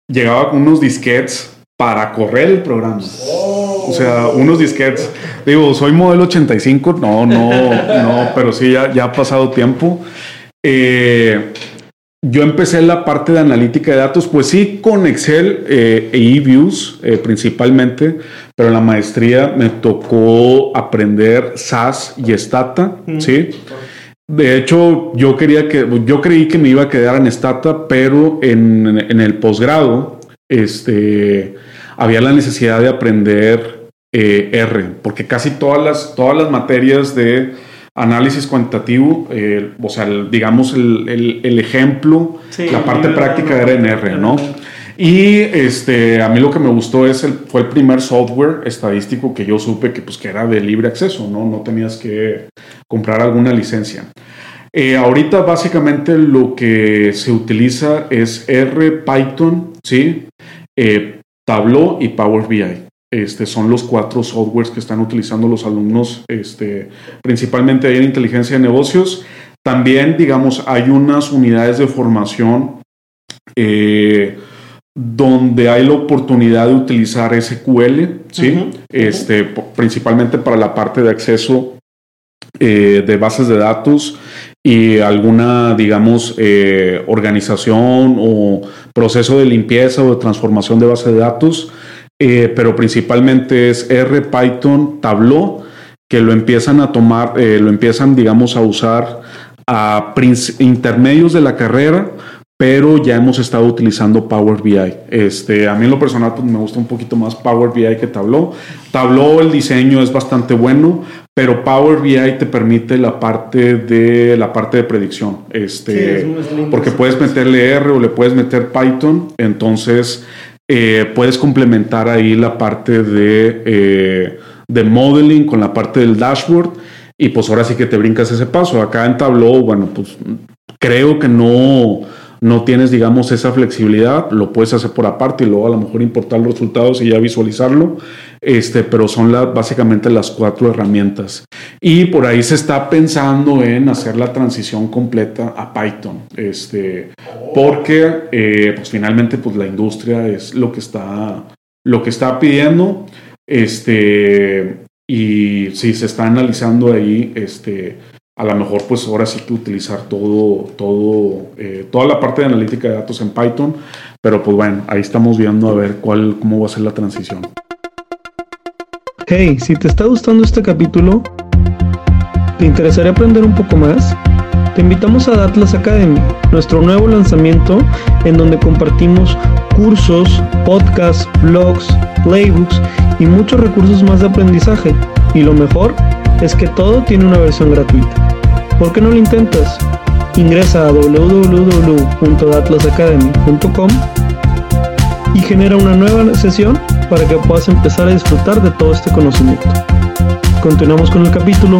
Llegaba con unos disquets para correr el programa. O sea, unos disquets. Digo, soy modelo 85, no, no, no, pero sí, ya, ya ha pasado tiempo. Eh, yo empecé la parte de analítica de datos, pues sí, con Excel eh, e eViews eh, principalmente, pero en la maestría me tocó aprender SAS y Stata, ¿sí? De hecho, yo quería que, yo creí que me iba a quedar en Stata, pero en, en el posgrado, este, había la necesidad de aprender eh, R, porque casi todas las, todas las materias de análisis cuantitativo, eh, o sea, digamos el, ejemplo, la parte práctica era en R, ¿no? Y este, a mí lo que me gustó es el, fue el primer software estadístico que yo supe que, pues, que era de libre acceso, ¿no? No tenías que comprar alguna licencia. Eh, ahorita básicamente lo que se utiliza es R, Python, ¿sí? Eh, Tableau y Power BI. Este, son los cuatro softwares que están utilizando los alumnos, este, principalmente ahí en inteligencia de negocios. También, digamos, hay unas unidades de formación eh, donde hay la oportunidad de utilizar SQL, ¿sí? este, principalmente para la parte de acceso eh, de bases de datos y alguna, digamos, eh, organización o proceso de limpieza o de transformación de base de datos, eh, pero principalmente es R, Python, Tableau, que lo empiezan a tomar, eh, lo empiezan, digamos, a usar a intermedios de la carrera pero ya hemos estado utilizando Power BI. Este, a mí en lo personal pues, me gusta un poquito más Power BI que Tableau. Tableau el diseño es bastante bueno, pero Power BI te permite la parte de la parte de predicción, este, porque puedes meterle R o le puedes meter Python, entonces eh, puedes complementar ahí la parte de, eh, de modeling con la parte del dashboard. Y pues ahora sí que te brincas ese paso. Acá en Tableau, bueno, pues creo que no, no tienes, digamos, esa flexibilidad, lo puedes hacer por aparte y luego a lo mejor importar los resultados y ya visualizarlo, este, pero son básicamente las cuatro herramientas. Y por ahí se está pensando en hacer la transición completa a Python, este, porque eh, pues finalmente pues la industria es lo que está, lo que está pidiendo, este, y si se está analizando ahí, este, a lo mejor pues ahora sí que utilizar todo, todo, eh, toda la parte de analítica de datos en Python, pero pues bueno, ahí estamos viendo a ver cuál, cómo va a ser la transición.
Hey, si te está gustando este capítulo, ¿te interesaría aprender un poco más? Te invitamos a Atlas Academy, nuestro nuevo lanzamiento en donde compartimos cursos, podcasts, blogs, playbooks y muchos recursos más de aprendizaje. Y lo mejor es que todo tiene una versión gratuita. ¿Por qué no lo intentas? Ingresa a www.atlasacademy.com y genera una nueva sesión para que puedas empezar a disfrutar de todo este conocimiento. Continuamos con el capítulo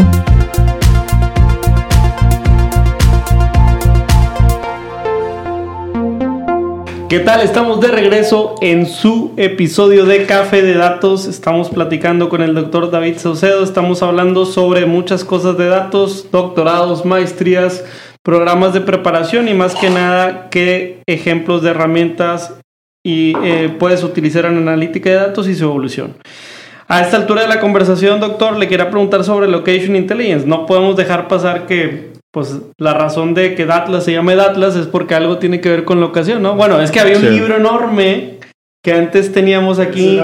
¿Qué tal? Estamos de regreso en su episodio de Café de Datos. Estamos platicando con el doctor David Saucedo. Estamos hablando sobre muchas cosas de datos, doctorados, maestrías, programas de preparación y más que nada qué ejemplos de herramientas y, eh, puedes utilizar en analítica de datos y su evolución. A esta altura de la conversación, doctor, le quiero preguntar sobre Location Intelligence. No podemos dejar pasar que pues la razón de que Datlas se llame Datlas es porque algo tiene que ver con la ocasión, ¿no? Bueno, es que había un libro enorme que antes teníamos aquí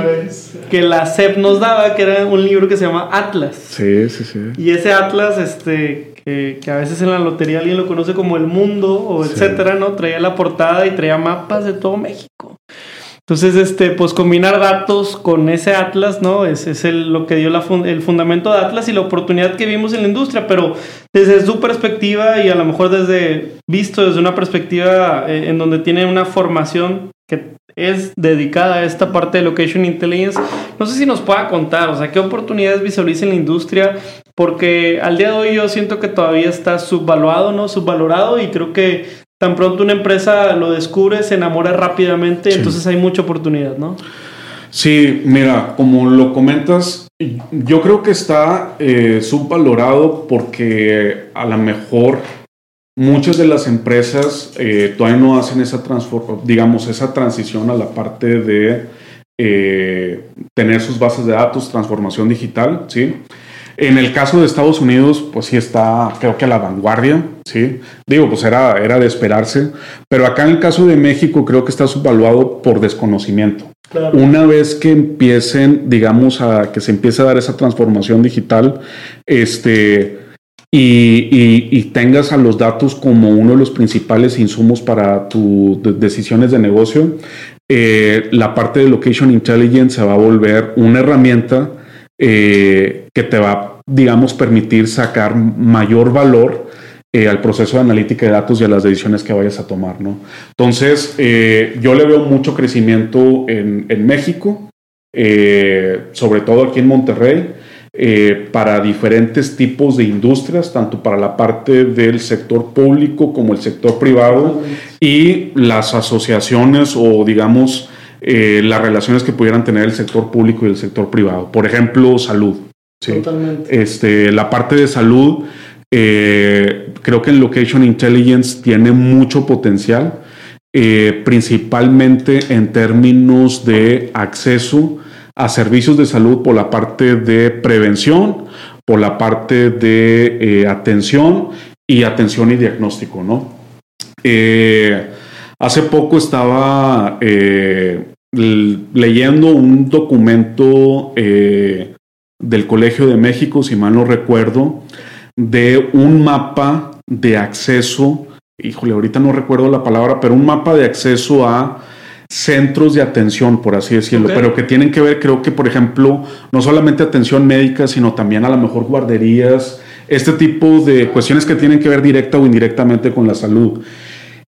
que la CEP nos daba, que era un libro que se llama Atlas.
Sí, sí, sí.
Y ese Atlas, este, que, a veces en la lotería alguien lo conoce como el mundo o etcétera, ¿no? Traía la portada y traía mapas de todo México. Entonces, este, pues combinar datos con ese Atlas, ¿no? Es, es el, lo que dio la el fundamento de Atlas y la oportunidad que vimos en la industria, pero desde su perspectiva y a lo mejor desde, visto desde una perspectiva eh, en donde tiene una formación que es dedicada a esta parte de Location Intelligence, no sé si nos pueda contar, o sea, qué oportunidades visualiza en la industria, porque al día de hoy yo siento que todavía está subvaluado, ¿no? Subvalorado y creo que tan pronto una empresa lo descubre, se enamora rápidamente, entonces hay mucha oportunidad, ¿no?
Sí, mira, como lo comentas, yo creo que está eh, subvalorado porque a lo mejor muchas de las empresas eh, todavía no hacen esa digamos, esa transición a la parte de eh, tener sus bases de datos, transformación digital, ¿sí? En el caso de Estados Unidos, pues sí está, creo que a la vanguardia, ¿sí? Digo, pues era, era de esperarse, pero acá en el caso de México creo que está subvaluado por desconocimiento. Una vez que empiecen, digamos, a que se empiece a dar esa transformación digital, este, y, tengas a los datos como uno de los principales insumos para tus decisiones de negocio, eh, la parte de Location Intelligence se va a volver una herramienta eh, que te va, digamos, permitir sacar mayor valor eh, al proceso de analítica de datos y a las decisiones que vayas a tomar, ¿no? Entonces, eh, yo le veo mucho crecimiento en, México, sobre todo aquí en Monterrey, para diferentes tipos de industrias, tanto para la parte del sector público como el sector privado y las asociaciones o, digamos, las relaciones que pudieran tener el sector público y el sector privado. Por ejemplo, salud. Totalmente. Este, la parte de salud eh, creo que en Location Intelligence tiene mucho potencial, eh, principalmente en términos de acceso a servicios de salud por la parte de prevención, por la parte de eh, atención y atención y diagnóstico, ¿no? hace poco estaba leyendo un documento del Colegio de México, si mal no recuerdo, de un mapa de acceso, híjole, ahorita no recuerdo la palabra, pero un mapa de acceso a centros de atención, por así decirlo, pero que tienen que ver, creo que, por ejemplo, no solamente atención médica, sino también a lo mejor guarderías, este tipo de cuestiones que tienen que ver directa o indirectamente con la salud.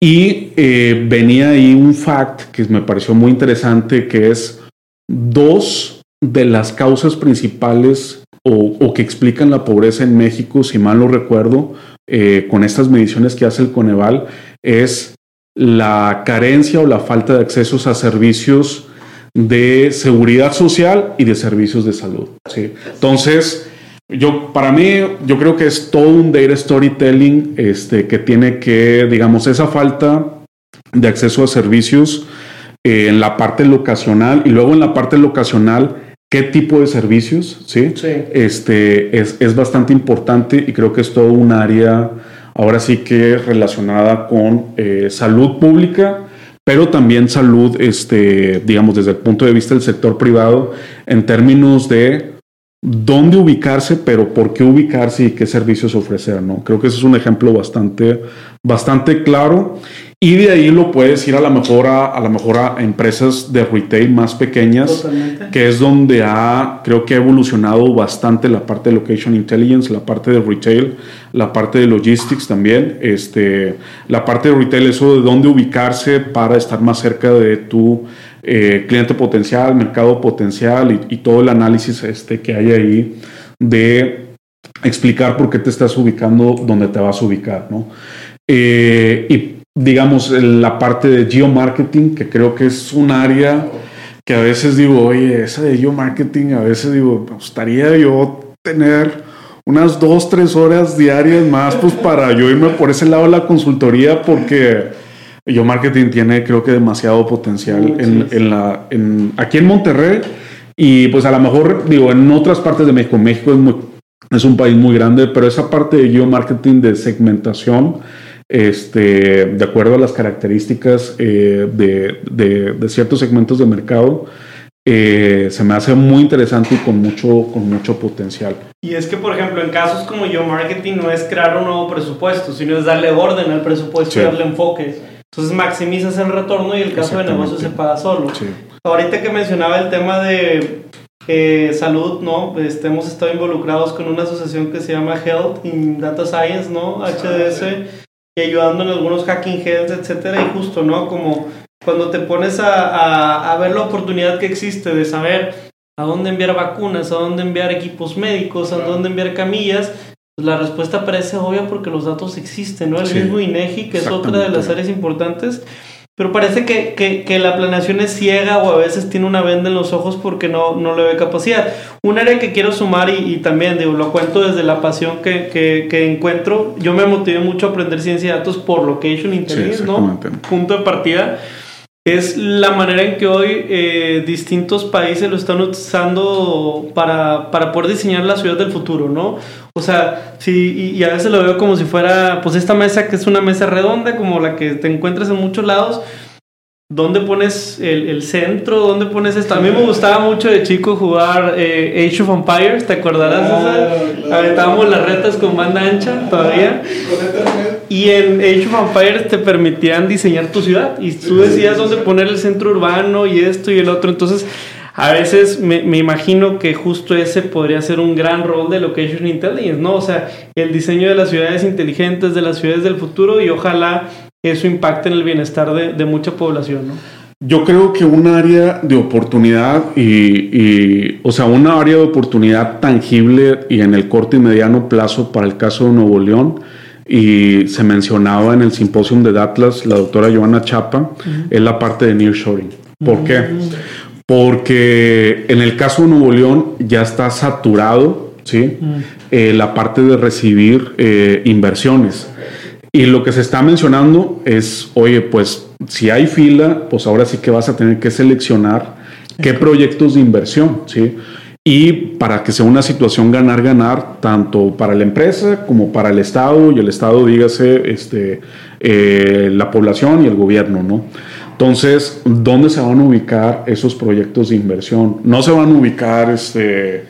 Y eh, venía ahí un fact que me pareció muy interesante, que es dos de las causas principales o, que explican la pobreza en México, si mal no recuerdo, eh, con estas mediciones que hace el Coneval, es la carencia o la falta de accesos a servicios de seguridad social y de servicios de salud. ¿sí? Entonces, yo, para mí, yo creo que es todo un data storytelling este, que tiene que, digamos, esa falta de acceso a servicios eh, en la parte locacional y luego en la parte locacional qué tipo de servicios, ¿sí? Este, es, bastante importante y creo que es todo un área ahora sí que relacionada con eh, salud pública, pero también salud, este, digamos, desde el punto de vista del sector privado, en términos de dónde ubicarse, pero por qué ubicarse y qué servicios ofrecer, ¿no? Creo que ese es un ejemplo bastante, bastante claro. Y de ahí lo puedes ir a la mejor a, a, mejor a empresas de retail más pequeñas, que es donde ha, creo que ha evolucionado bastante la parte de location intelligence, la parte de retail, la parte de logistics también, este, la parte de retail, eso de dónde ubicarse para estar más cerca de tu eh, cliente potencial, mercado potencial y, todo el análisis este, que hay ahí de explicar por qué te estás ubicando donde te vas a ubicar, ¿no? Eh, y digamos, la parte de geomarketing, que creo que es un área que a veces digo, oye, esa de geomarketing, a veces digo, me gustaría yo tener unas dos, tres horas diarias más, pues para yo irme por ese lado de la consultoría, porque geomarketing tiene, creo que, demasiado potencial en, la, en, aquí en Monterrey. Y pues a lo mejor, digo, en otras partes de México, México es, es un país muy grande, pero esa parte de geomarketing de segmentación, este, de acuerdo a las características eh, de, ciertos segmentos de mercado, eh, se me hace muy interesante y con mucho, con mucho potencial.
Y es que, por ejemplo, en casos como yo, marketing no es crear un nuevo presupuesto, sino es darle orden al presupuesto y darle enfoque. Entonces maximizas el retorno y el caso de negocio se paga solo. Ahorita que mencionaba el tema de eh, salud, ¿no? Este, hemos estado involucrados con una asociación que se llama Health in Data Science, ¿no? HDS y ayudando en algunos hacking heads, etcétera, y justo, ¿no? Como cuando te pones a, a, ver la oportunidad que existe de saber a dónde enviar vacunas, a dónde enviar equipos médicos, a dónde enviar camillas, pues la respuesta parece obvia porque los datos existen, ¿no? El mismo INEGI, que es otra de las áreas importantes, pero parece que, que, que, la planeación es ciega o a veces tiene una venda en los ojos porque no, no le ve capacidad. Un área que quiero sumar y, y también digo, lo cuento desde la pasión que, que, encuentro, yo me motivé mucho a aprender ciencia de datos por Location Intelligence, ¿no? Punto de partida es la manera en que hoy eh, distintos países lo están utilizando para, para, poder diseñar la ciudad del futuro, ¿no? O sea, sí, y, a veces lo veo como si fuera, pues esta mesa que es una mesa redonda, como la que te encuentras en muchos lados, ¿Dónde pones el, el, centro? ¿Dónde pones esto? A mí me gustaba mucho de chico jugar eh, Age of Empires, ¿te acordarás? Claro, claro, las retas con banda ancha todavía. Y en Age of Empires te permitían diseñar tu ciudad y tú decías dónde poner el centro urbano y esto y el otro. Entonces, a veces me, me, imagino que justo ese podría ser un gran rol de Location Intelligence, ¿no? O sea, el diseño de las ciudades inteligentes, de las ciudades del futuro y ojalá eso impacta en el bienestar de, de mucha población, ¿no?
Yo creo que un área de oportunidad y, y, o sea, una área de oportunidad tangible y en el corto y mediano plazo para el caso de Nuevo León, y se mencionaba en el simposium de Atlas, la doctora Joana Chapa, uh -huh. es la parte de nearshoring. ¿Por uh -huh. qué? Porque en el caso de Nuevo León ya está saturado, ¿sí? -huh. eh, la parte de recibir eh, inversiones. Y lo que se está mencionando es, oye, pues si hay fila, pues ahora sí que vas a tener que seleccionar qué proyectos de inversión, ¿sí? Y para que sea una situación ganar-ganar, tanto para la empresa como para el Estado, y el Estado, dígase, este, eh, la población y el gobierno, ¿no? Entonces, ¿dónde se van a ubicar esos proyectos de inversión? No se van a ubicar, este,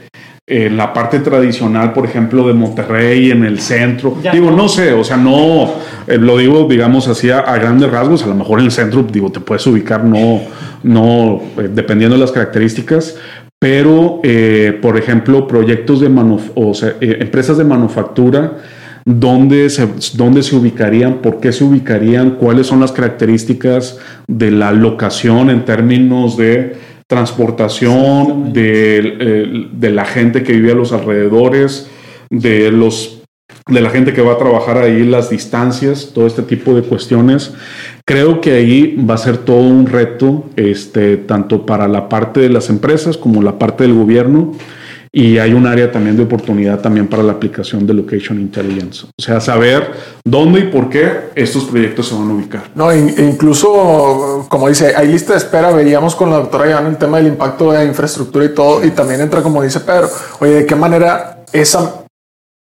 en la parte tradicional, por ejemplo, de Monterrey, en el centro. Ya digo, no. sé, o sea, no, eh, lo digo, digamos así, a, a, grandes rasgos, a lo mejor en el centro, digo, te puedes ubicar, no, no, eh, dependiendo de las características, pero, eh, por ejemplo, proyectos de o sea, empresas de manufactura, ¿dónde se, ¿dónde se ubicarían? ¿Por qué se ubicarían? ¿Cuáles son las características de la locación en términos de transportación, de, eh, de, la gente que vive a los alrededores, de, los, de la gente que va a trabajar ahí, las distancias, todo este tipo de cuestiones. Creo que ahí va a ser todo un reto, este, tanto para la parte de las empresas como la parte del gobierno. Y hay un área también de oportunidad también para la aplicación de Location Intelligence. O sea, saber dónde y por qué estos proyectos se van a ubicar.
No, incluso, como dice, hay lista de espera. Veíamos con la doctora Iván el tema del impacto de infraestructura y todo. Y también entra, como dice Pedro, oye, ¿de qué manera esa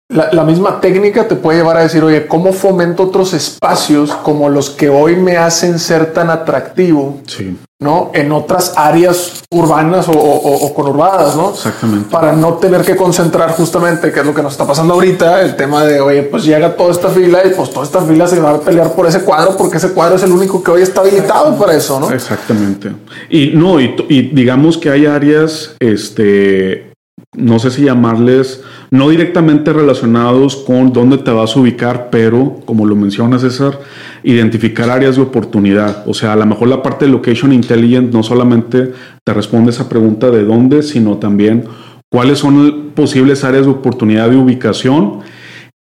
la, la, misma técnica te puede llevar a decir, oye, ¿cómo fomento otros espacios como los que hoy me hacen ser tan atractivo?
Sí.
¿No? En otras áreas urbanas o, o, o, conurbadas, ¿no?
Exactamente.
Para no tener que concentrar justamente, que es lo que nos está pasando ahorita, el tema de, oye, pues llega toda esta fila y pues toda esta fila se va a pelear por ese cuadro porque ese cuadro es el único que hoy está habilitado para eso, ¿no?
Exactamente. Y no, y, y digamos que hay áreas, este, no sé si llamarles, no directamente relacionados con dónde te vas a ubicar, pero como lo menciona César, identificar áreas de oportunidad. O sea, a lo mejor la parte de Location Intelligent no solamente te responde esa pregunta de dónde, sino también cuáles son posibles áreas de oportunidad de ubicación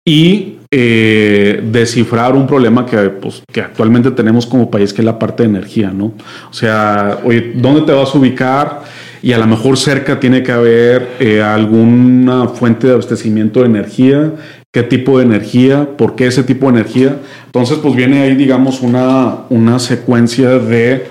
y eh, descifrar un problema que, pues, que actualmente tenemos como país, que es la parte de energía, ¿no? O sea, oye, ¿dónde te vas a ubicar? Y a lo mejor cerca tiene que haber eh, alguna fuente de abastecimiento de energía, qué tipo de energía, por qué ese tipo de energía. Entonces, pues viene ahí, digamos, una, una secuencia de,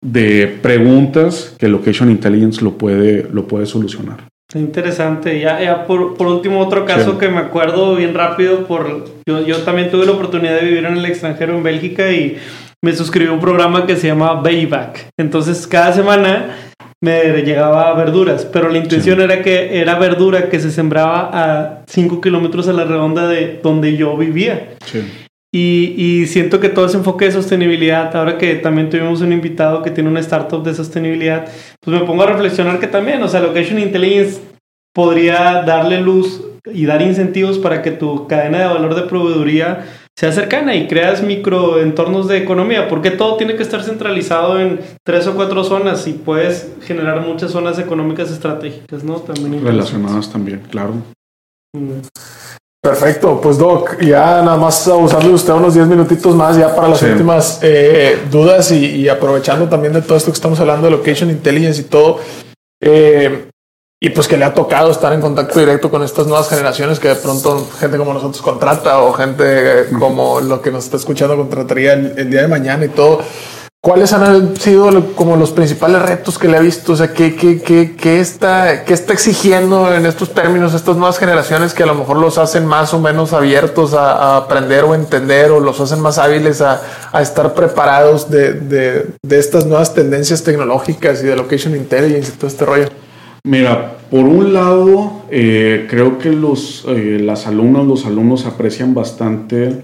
de preguntas que Location Intelligence lo puede, lo puede solucionar.
Interesante. Ya, ya por, por, último, otro caso sí. que me acuerdo bien rápido, por yo, yo también tuve la oportunidad de vivir en el extranjero, en Bélgica, y me suscribí a un programa que se llama Bayback. Entonces, cada semana me llegaba verduras, pero la intención sí. era que era verdura que se sembraba a 5 kilómetros a la redonda de donde yo vivía.
Sí.
Y, y, siento que todo ese enfoque de sostenibilidad, ahora que también tuvimos un invitado que tiene una startup de sostenibilidad, pues me pongo a reflexionar que también, o sea, Location Intelligence podría darle luz y dar incentivos para que tu cadena de valor de proveeduría sea cercana y creas microentornos de economía, porque todo tiene que estar centralizado en tres o cuatro zonas y puedes generar muchas zonas económicas estratégicas, ¿no?
También relacionadas también, claro.
Perfecto, pues Doc, ya nada más abusando de usted unos 10 minutitos más ya para las
Sí.
últimas eh, dudas y, y aprovechando también de todo esto que estamos hablando de Location Intelligence y todo. eh, y pues que le ha tocado estar en contacto directo con estas nuevas generaciones que de pronto gente como nosotros contrata o gente como lo que nos está escuchando contrataría el, el día de mañana y todo. ¿Cuáles han sido como los principales retos que le ha visto? O sea, ¿qué, qué, qué, qué está, qué está exigiendo en estos términos estas nuevas generaciones que a lo mejor los hacen más o menos abiertos a, a aprender o entender o los hacen más hábiles a, a estar preparados de, de, de estas nuevas tendencias tecnológicas y de location intelligence y todo este rollo?
Mira, por un lado, eh, creo que los, eh, las alumnas, los alumnos aprecian bastante,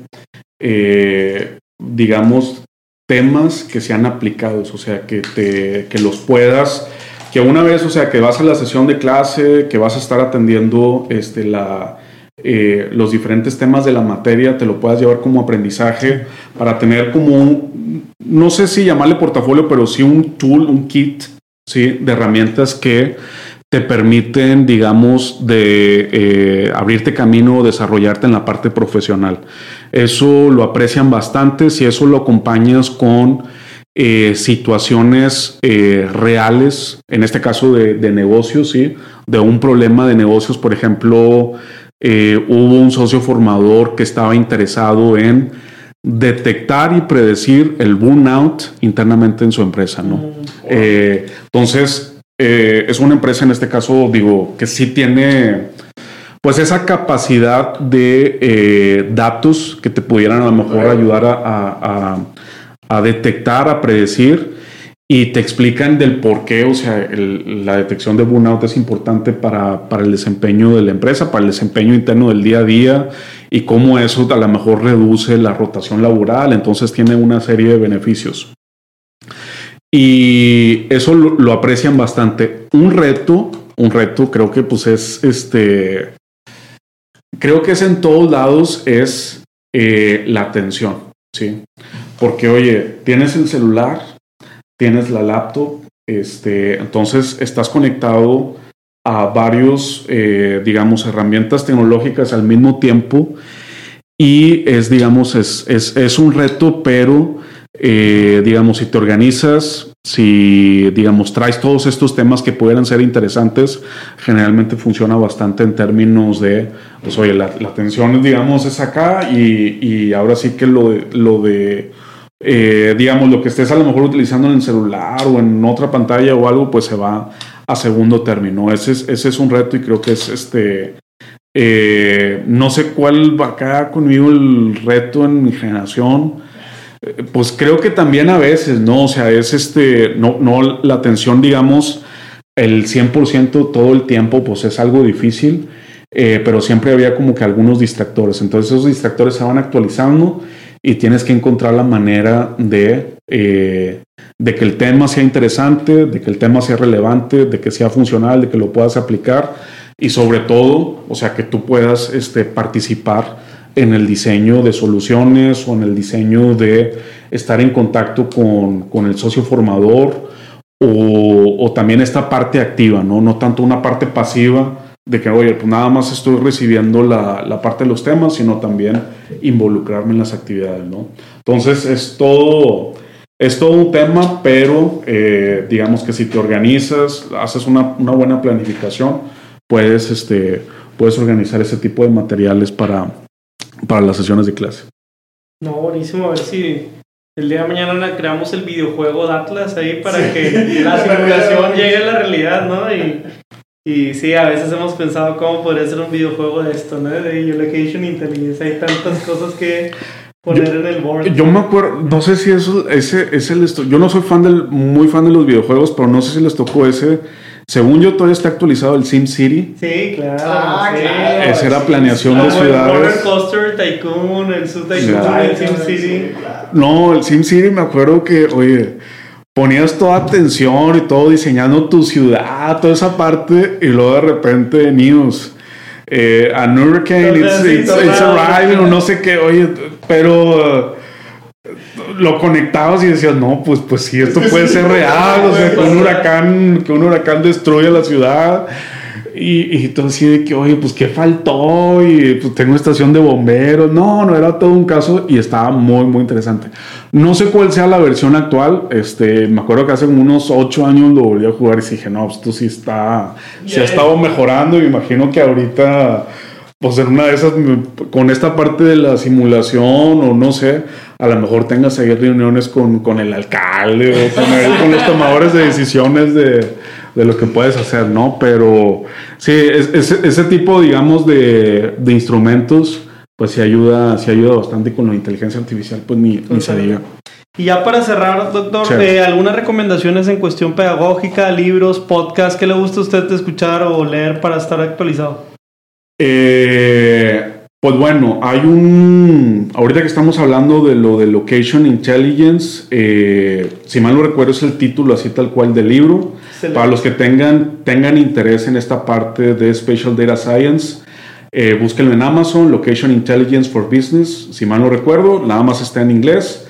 eh, digamos, temas que sean aplicados, o sea, que, te, que los puedas, que una vez, o sea, que vas a la sesión de clase, que vas a estar atendiendo este, la, eh, los diferentes temas de la materia, te lo puedas llevar como aprendizaje para tener como un, no sé si llamarle portafolio, pero sí un tool, un kit, ¿sí? De herramientas que te permiten, digamos, de eh, abrirte camino, desarrollarte en la parte profesional. Eso lo aprecian bastante si eso lo acompañas con eh, situaciones eh, reales, en este caso de, de negocios, ¿sí? de un problema de negocios, por ejemplo, hubo un socio formador que estaba interesado en detectar y predecir el burnout internamente en su empresa, ¿no? Eh, entonces, eh, es una empresa en este caso, digo, que sí tiene pues esa capacidad de eh, datos que te pudieran a lo mejor ayudar a, a- a- a detectar, a predecir y te explican del por qué, o sea, el- la detección de burnout es importante para, para el desempeño de la empresa, para el desempeño interno del día a día y cómo eso a lo mejor reduce la rotación laboral, entonces tiene una serie de beneficios. Y eso lo, aprecian bastante. Un reto, un reto creo que pues es este, creo que es en todos lados, es eh, la atención, ¿sí? Porque oye, tienes el celular, tienes la laptop, este, entonces estás conectado a varios, eh, digamos, herramientas tecnológicas al mismo tiempo y es, digamos, es, es, es un reto, pero, eh, digamos, si te organizas, si, digamos, traes todos estos temas que pudieran ser interesantes, generalmente funciona bastante en términos de, pues, oye, la, la atención, digamos, es acá y, y ahora sí que lo lo de eh, digamos, lo que estés a lo mejor utilizando en el celular o en otra pantalla o algo, pues se va a segundo término. Ese es, ese es un reto y creo que es este. eh, no sé cuál va acá conmigo el reto en mi generación. Pues creo que también a veces, ¿no? O sea, es este, no, no la atención, digamos, el 100% todo el tiempo, pues es algo difícil, eh, pero siempre había como que algunos distractores. Entonces esos distractores se van actualizando y tienes que encontrar la manera de, eh, de que el tema sea interesante, de que el tema sea relevante, de que sea funcional, de que lo puedas aplicar y sobre todo, o sea, que tú puedas este, participar en el diseño de soluciones o en el diseño de estar en contacto con, con el socio formador o, o también esta parte activa, ¿no? No tanto una parte pasiva de que, oye, pues nada más estoy recibiendo la, la parte de los temas, sino también involucrarme en las actividades, ¿no? Entonces es todo, es todo un tema, pero eh, digamos que si te organizas, haces una, una buena planificación, puedes, este, puedes organizar ese tipo de materiales para, para las sesiones de clase.
No, buenísimo. A ver si el día de mañana creamos el videojuego de Atlas ahí para que la simulación llegue a la realidad, ¿no? Y, y sí, a veces hemos pensado cómo podría ser un videojuego de esto, ¿no? De Location Intelligence. Hay tantas cosas que poner en el board.
Yo me acuerdo, no sé si eso, ese, ese les to- yo no soy fan del, muy fan de los videojuegos, pero no sé si les tocó ese. Según yo, todavía está actualizado el Sim City.
Sí, claro.
Ah,
sí.
claro.
Esa era
sí,
planeación de
Como el Roller
ciudades.
Coaster Tycoon, el Zoo Tycoon,
Claro.
el Sim City.
No, el Sim City me acuerdo que, oye, ponías toda atención y todo diseñando tu ciudad, toda esa parte, y luego de repente news. Eh, an hurricane, it's,
Entonces,
it's,
sí,
it's
claro.
arriving, o no sé qué, oye, pero uh, lo conectabas y decías, no, pues, pues sí, esto puede ser real, o sea, que un huracán, que un huracán destruye la ciudad. y, y todo así de que, oye, pues qué faltó, y pues tengo estación de bomberos. No, no era todo un caso y estaba muy, muy interesante. No sé cuál sea la versión actual. Este, me acuerdo que hace unos ocho años lo volví a jugar y dije, no, pues esto sí está, se ha estado mejorando. Y me imagino que ahorita, pues en una de esas, con esta parte de la simulación o no sé, a lo mejor tengas ahí reuniones con, con el alcalde o con, el- con los tomadores de decisiones de, de lo que puedes hacer, ¿no? Pero sí, es- es- ese tipo, digamos, de, de instrumentos, pues sí ayuda, sí ayuda bastante y con la inteligencia artificial, pues ni, ni se diga.
Y ya para cerrar, doctor,
Sí.
eh, algunas recomendaciones en cuestión pedagógica, libros, podcast, ¿qué le gusta a usted escuchar o leer para estar actualizado?
Eh, pues bueno, hay un. Ahorita que estamos hablando de lo de Location Intelligence, eh, si mal no recuerdo, es el título así tal cual del libro.
Excelente.
Para los que tengan, tengan interés en esta parte de Spatial Data Science, eh, búsquenlo en Amazon, Location Intelligence for Business. Si mal no recuerdo, nada más está en inglés.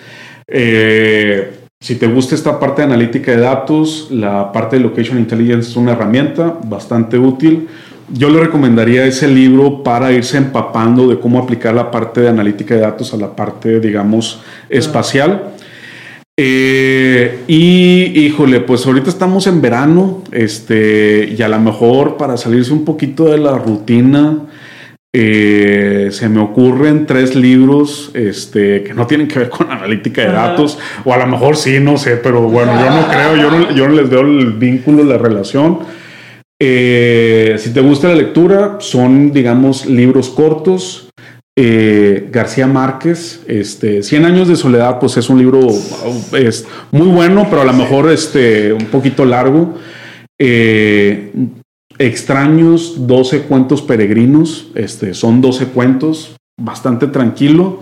Eh, si te gusta esta parte de analítica de datos, la parte de Location Intelligence es una herramienta bastante útil. Yo le recomendaría ese libro para irse empapando de cómo aplicar la parte de analítica de datos a la parte, digamos, espacial. Eh, y híjole, pues ahorita estamos en verano, este, y a lo mejor para salirse un poquito de la rutina, eh, se me ocurren tres libros este, que no tienen que ver con analítica de datos, o a lo mejor sí, no sé, pero bueno, yo no creo, yo no, yo no les veo el vínculo, la relación. Eh, si te gusta la lectura, son, digamos, libros cortos. Eh, García Márquez, este, 100 años de soledad, pues es un libro uh, es muy bueno, pero a lo mejor este, un poquito largo. Eh, Extraños, 12 cuentos peregrinos, este, son 12 cuentos, bastante tranquilo.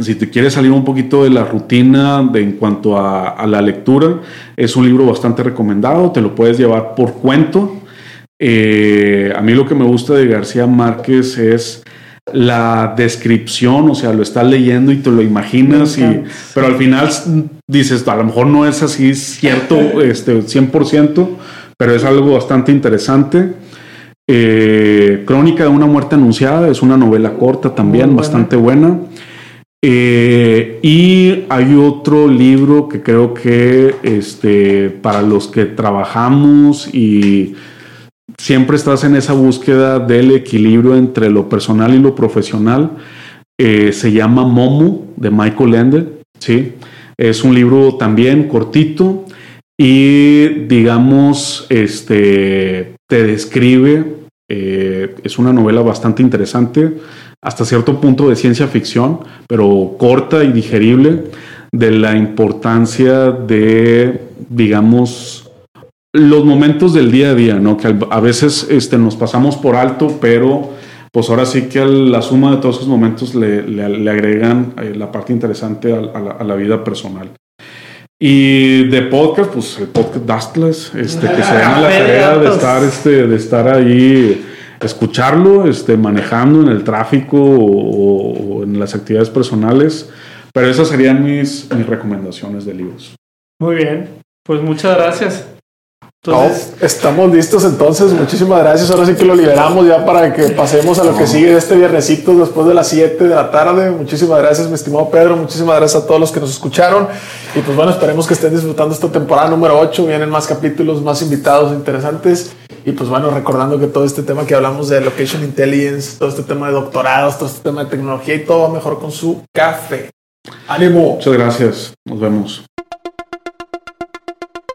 Si te quieres salir un poquito de la rutina de, en cuanto a, a la lectura, es un libro bastante recomendado, te lo puedes llevar por cuento. Eh, a mí lo que me gusta de García Márquez es la descripción, o sea, lo estás leyendo y te lo imaginas, y, pero al final dices, a lo mejor no es así cierto, este, 100%, pero es algo bastante interesante. Eh, Crónica de una muerte anunciada es una novela corta también,
buena.
bastante buena. Eh, y hay otro libro que creo que este, para los que trabajamos y siempre estás en esa búsqueda del equilibrio entre lo personal y lo profesional, eh, se llama Momo de Michael Ende. ¿sí? Es un libro también cortito y digamos, este, te describe, eh, es una novela bastante interesante, hasta cierto punto de ciencia ficción, pero corta y digerible, de la importancia de, digamos, los momentos del día a día, ¿no? Que a veces este, nos pasamos por alto, pero pues ahora sí que la suma de todos esos momentos le, le- le agregan eh, la parte interesante a, a la, a la vida personal. Y de podcast, pues el podcast Dastlas, este, que se a la tarea de estar, este, de estar ahí, escucharlo, este, manejando en el tráfico o, en las actividades personales. Pero esas serían mis recomendaciones de libros.
Muy bien, pues muchas gracias. Entonces,
No, estamos listos entonces. Muchísimas gracias. Ahora sí que lo liberamos ya para que pasemos a lo que sigue de este viernesito después de las 7 de la tarde. Muchísimas gracias, mi estimado Pedro. Muchísimas gracias a todos los que nos escucharon. Y pues bueno, esperemos que estén disfrutando esta temporada número 8. Vienen más capítulos, más invitados interesantes. Y pues bueno, recordando que todo este tema que hablamos de Location Intelligence, todo este tema de doctorados, todo este tema de tecnología y todo va mejor con su café. ¡Ánimo!
Muchas gracias. Nos vemos.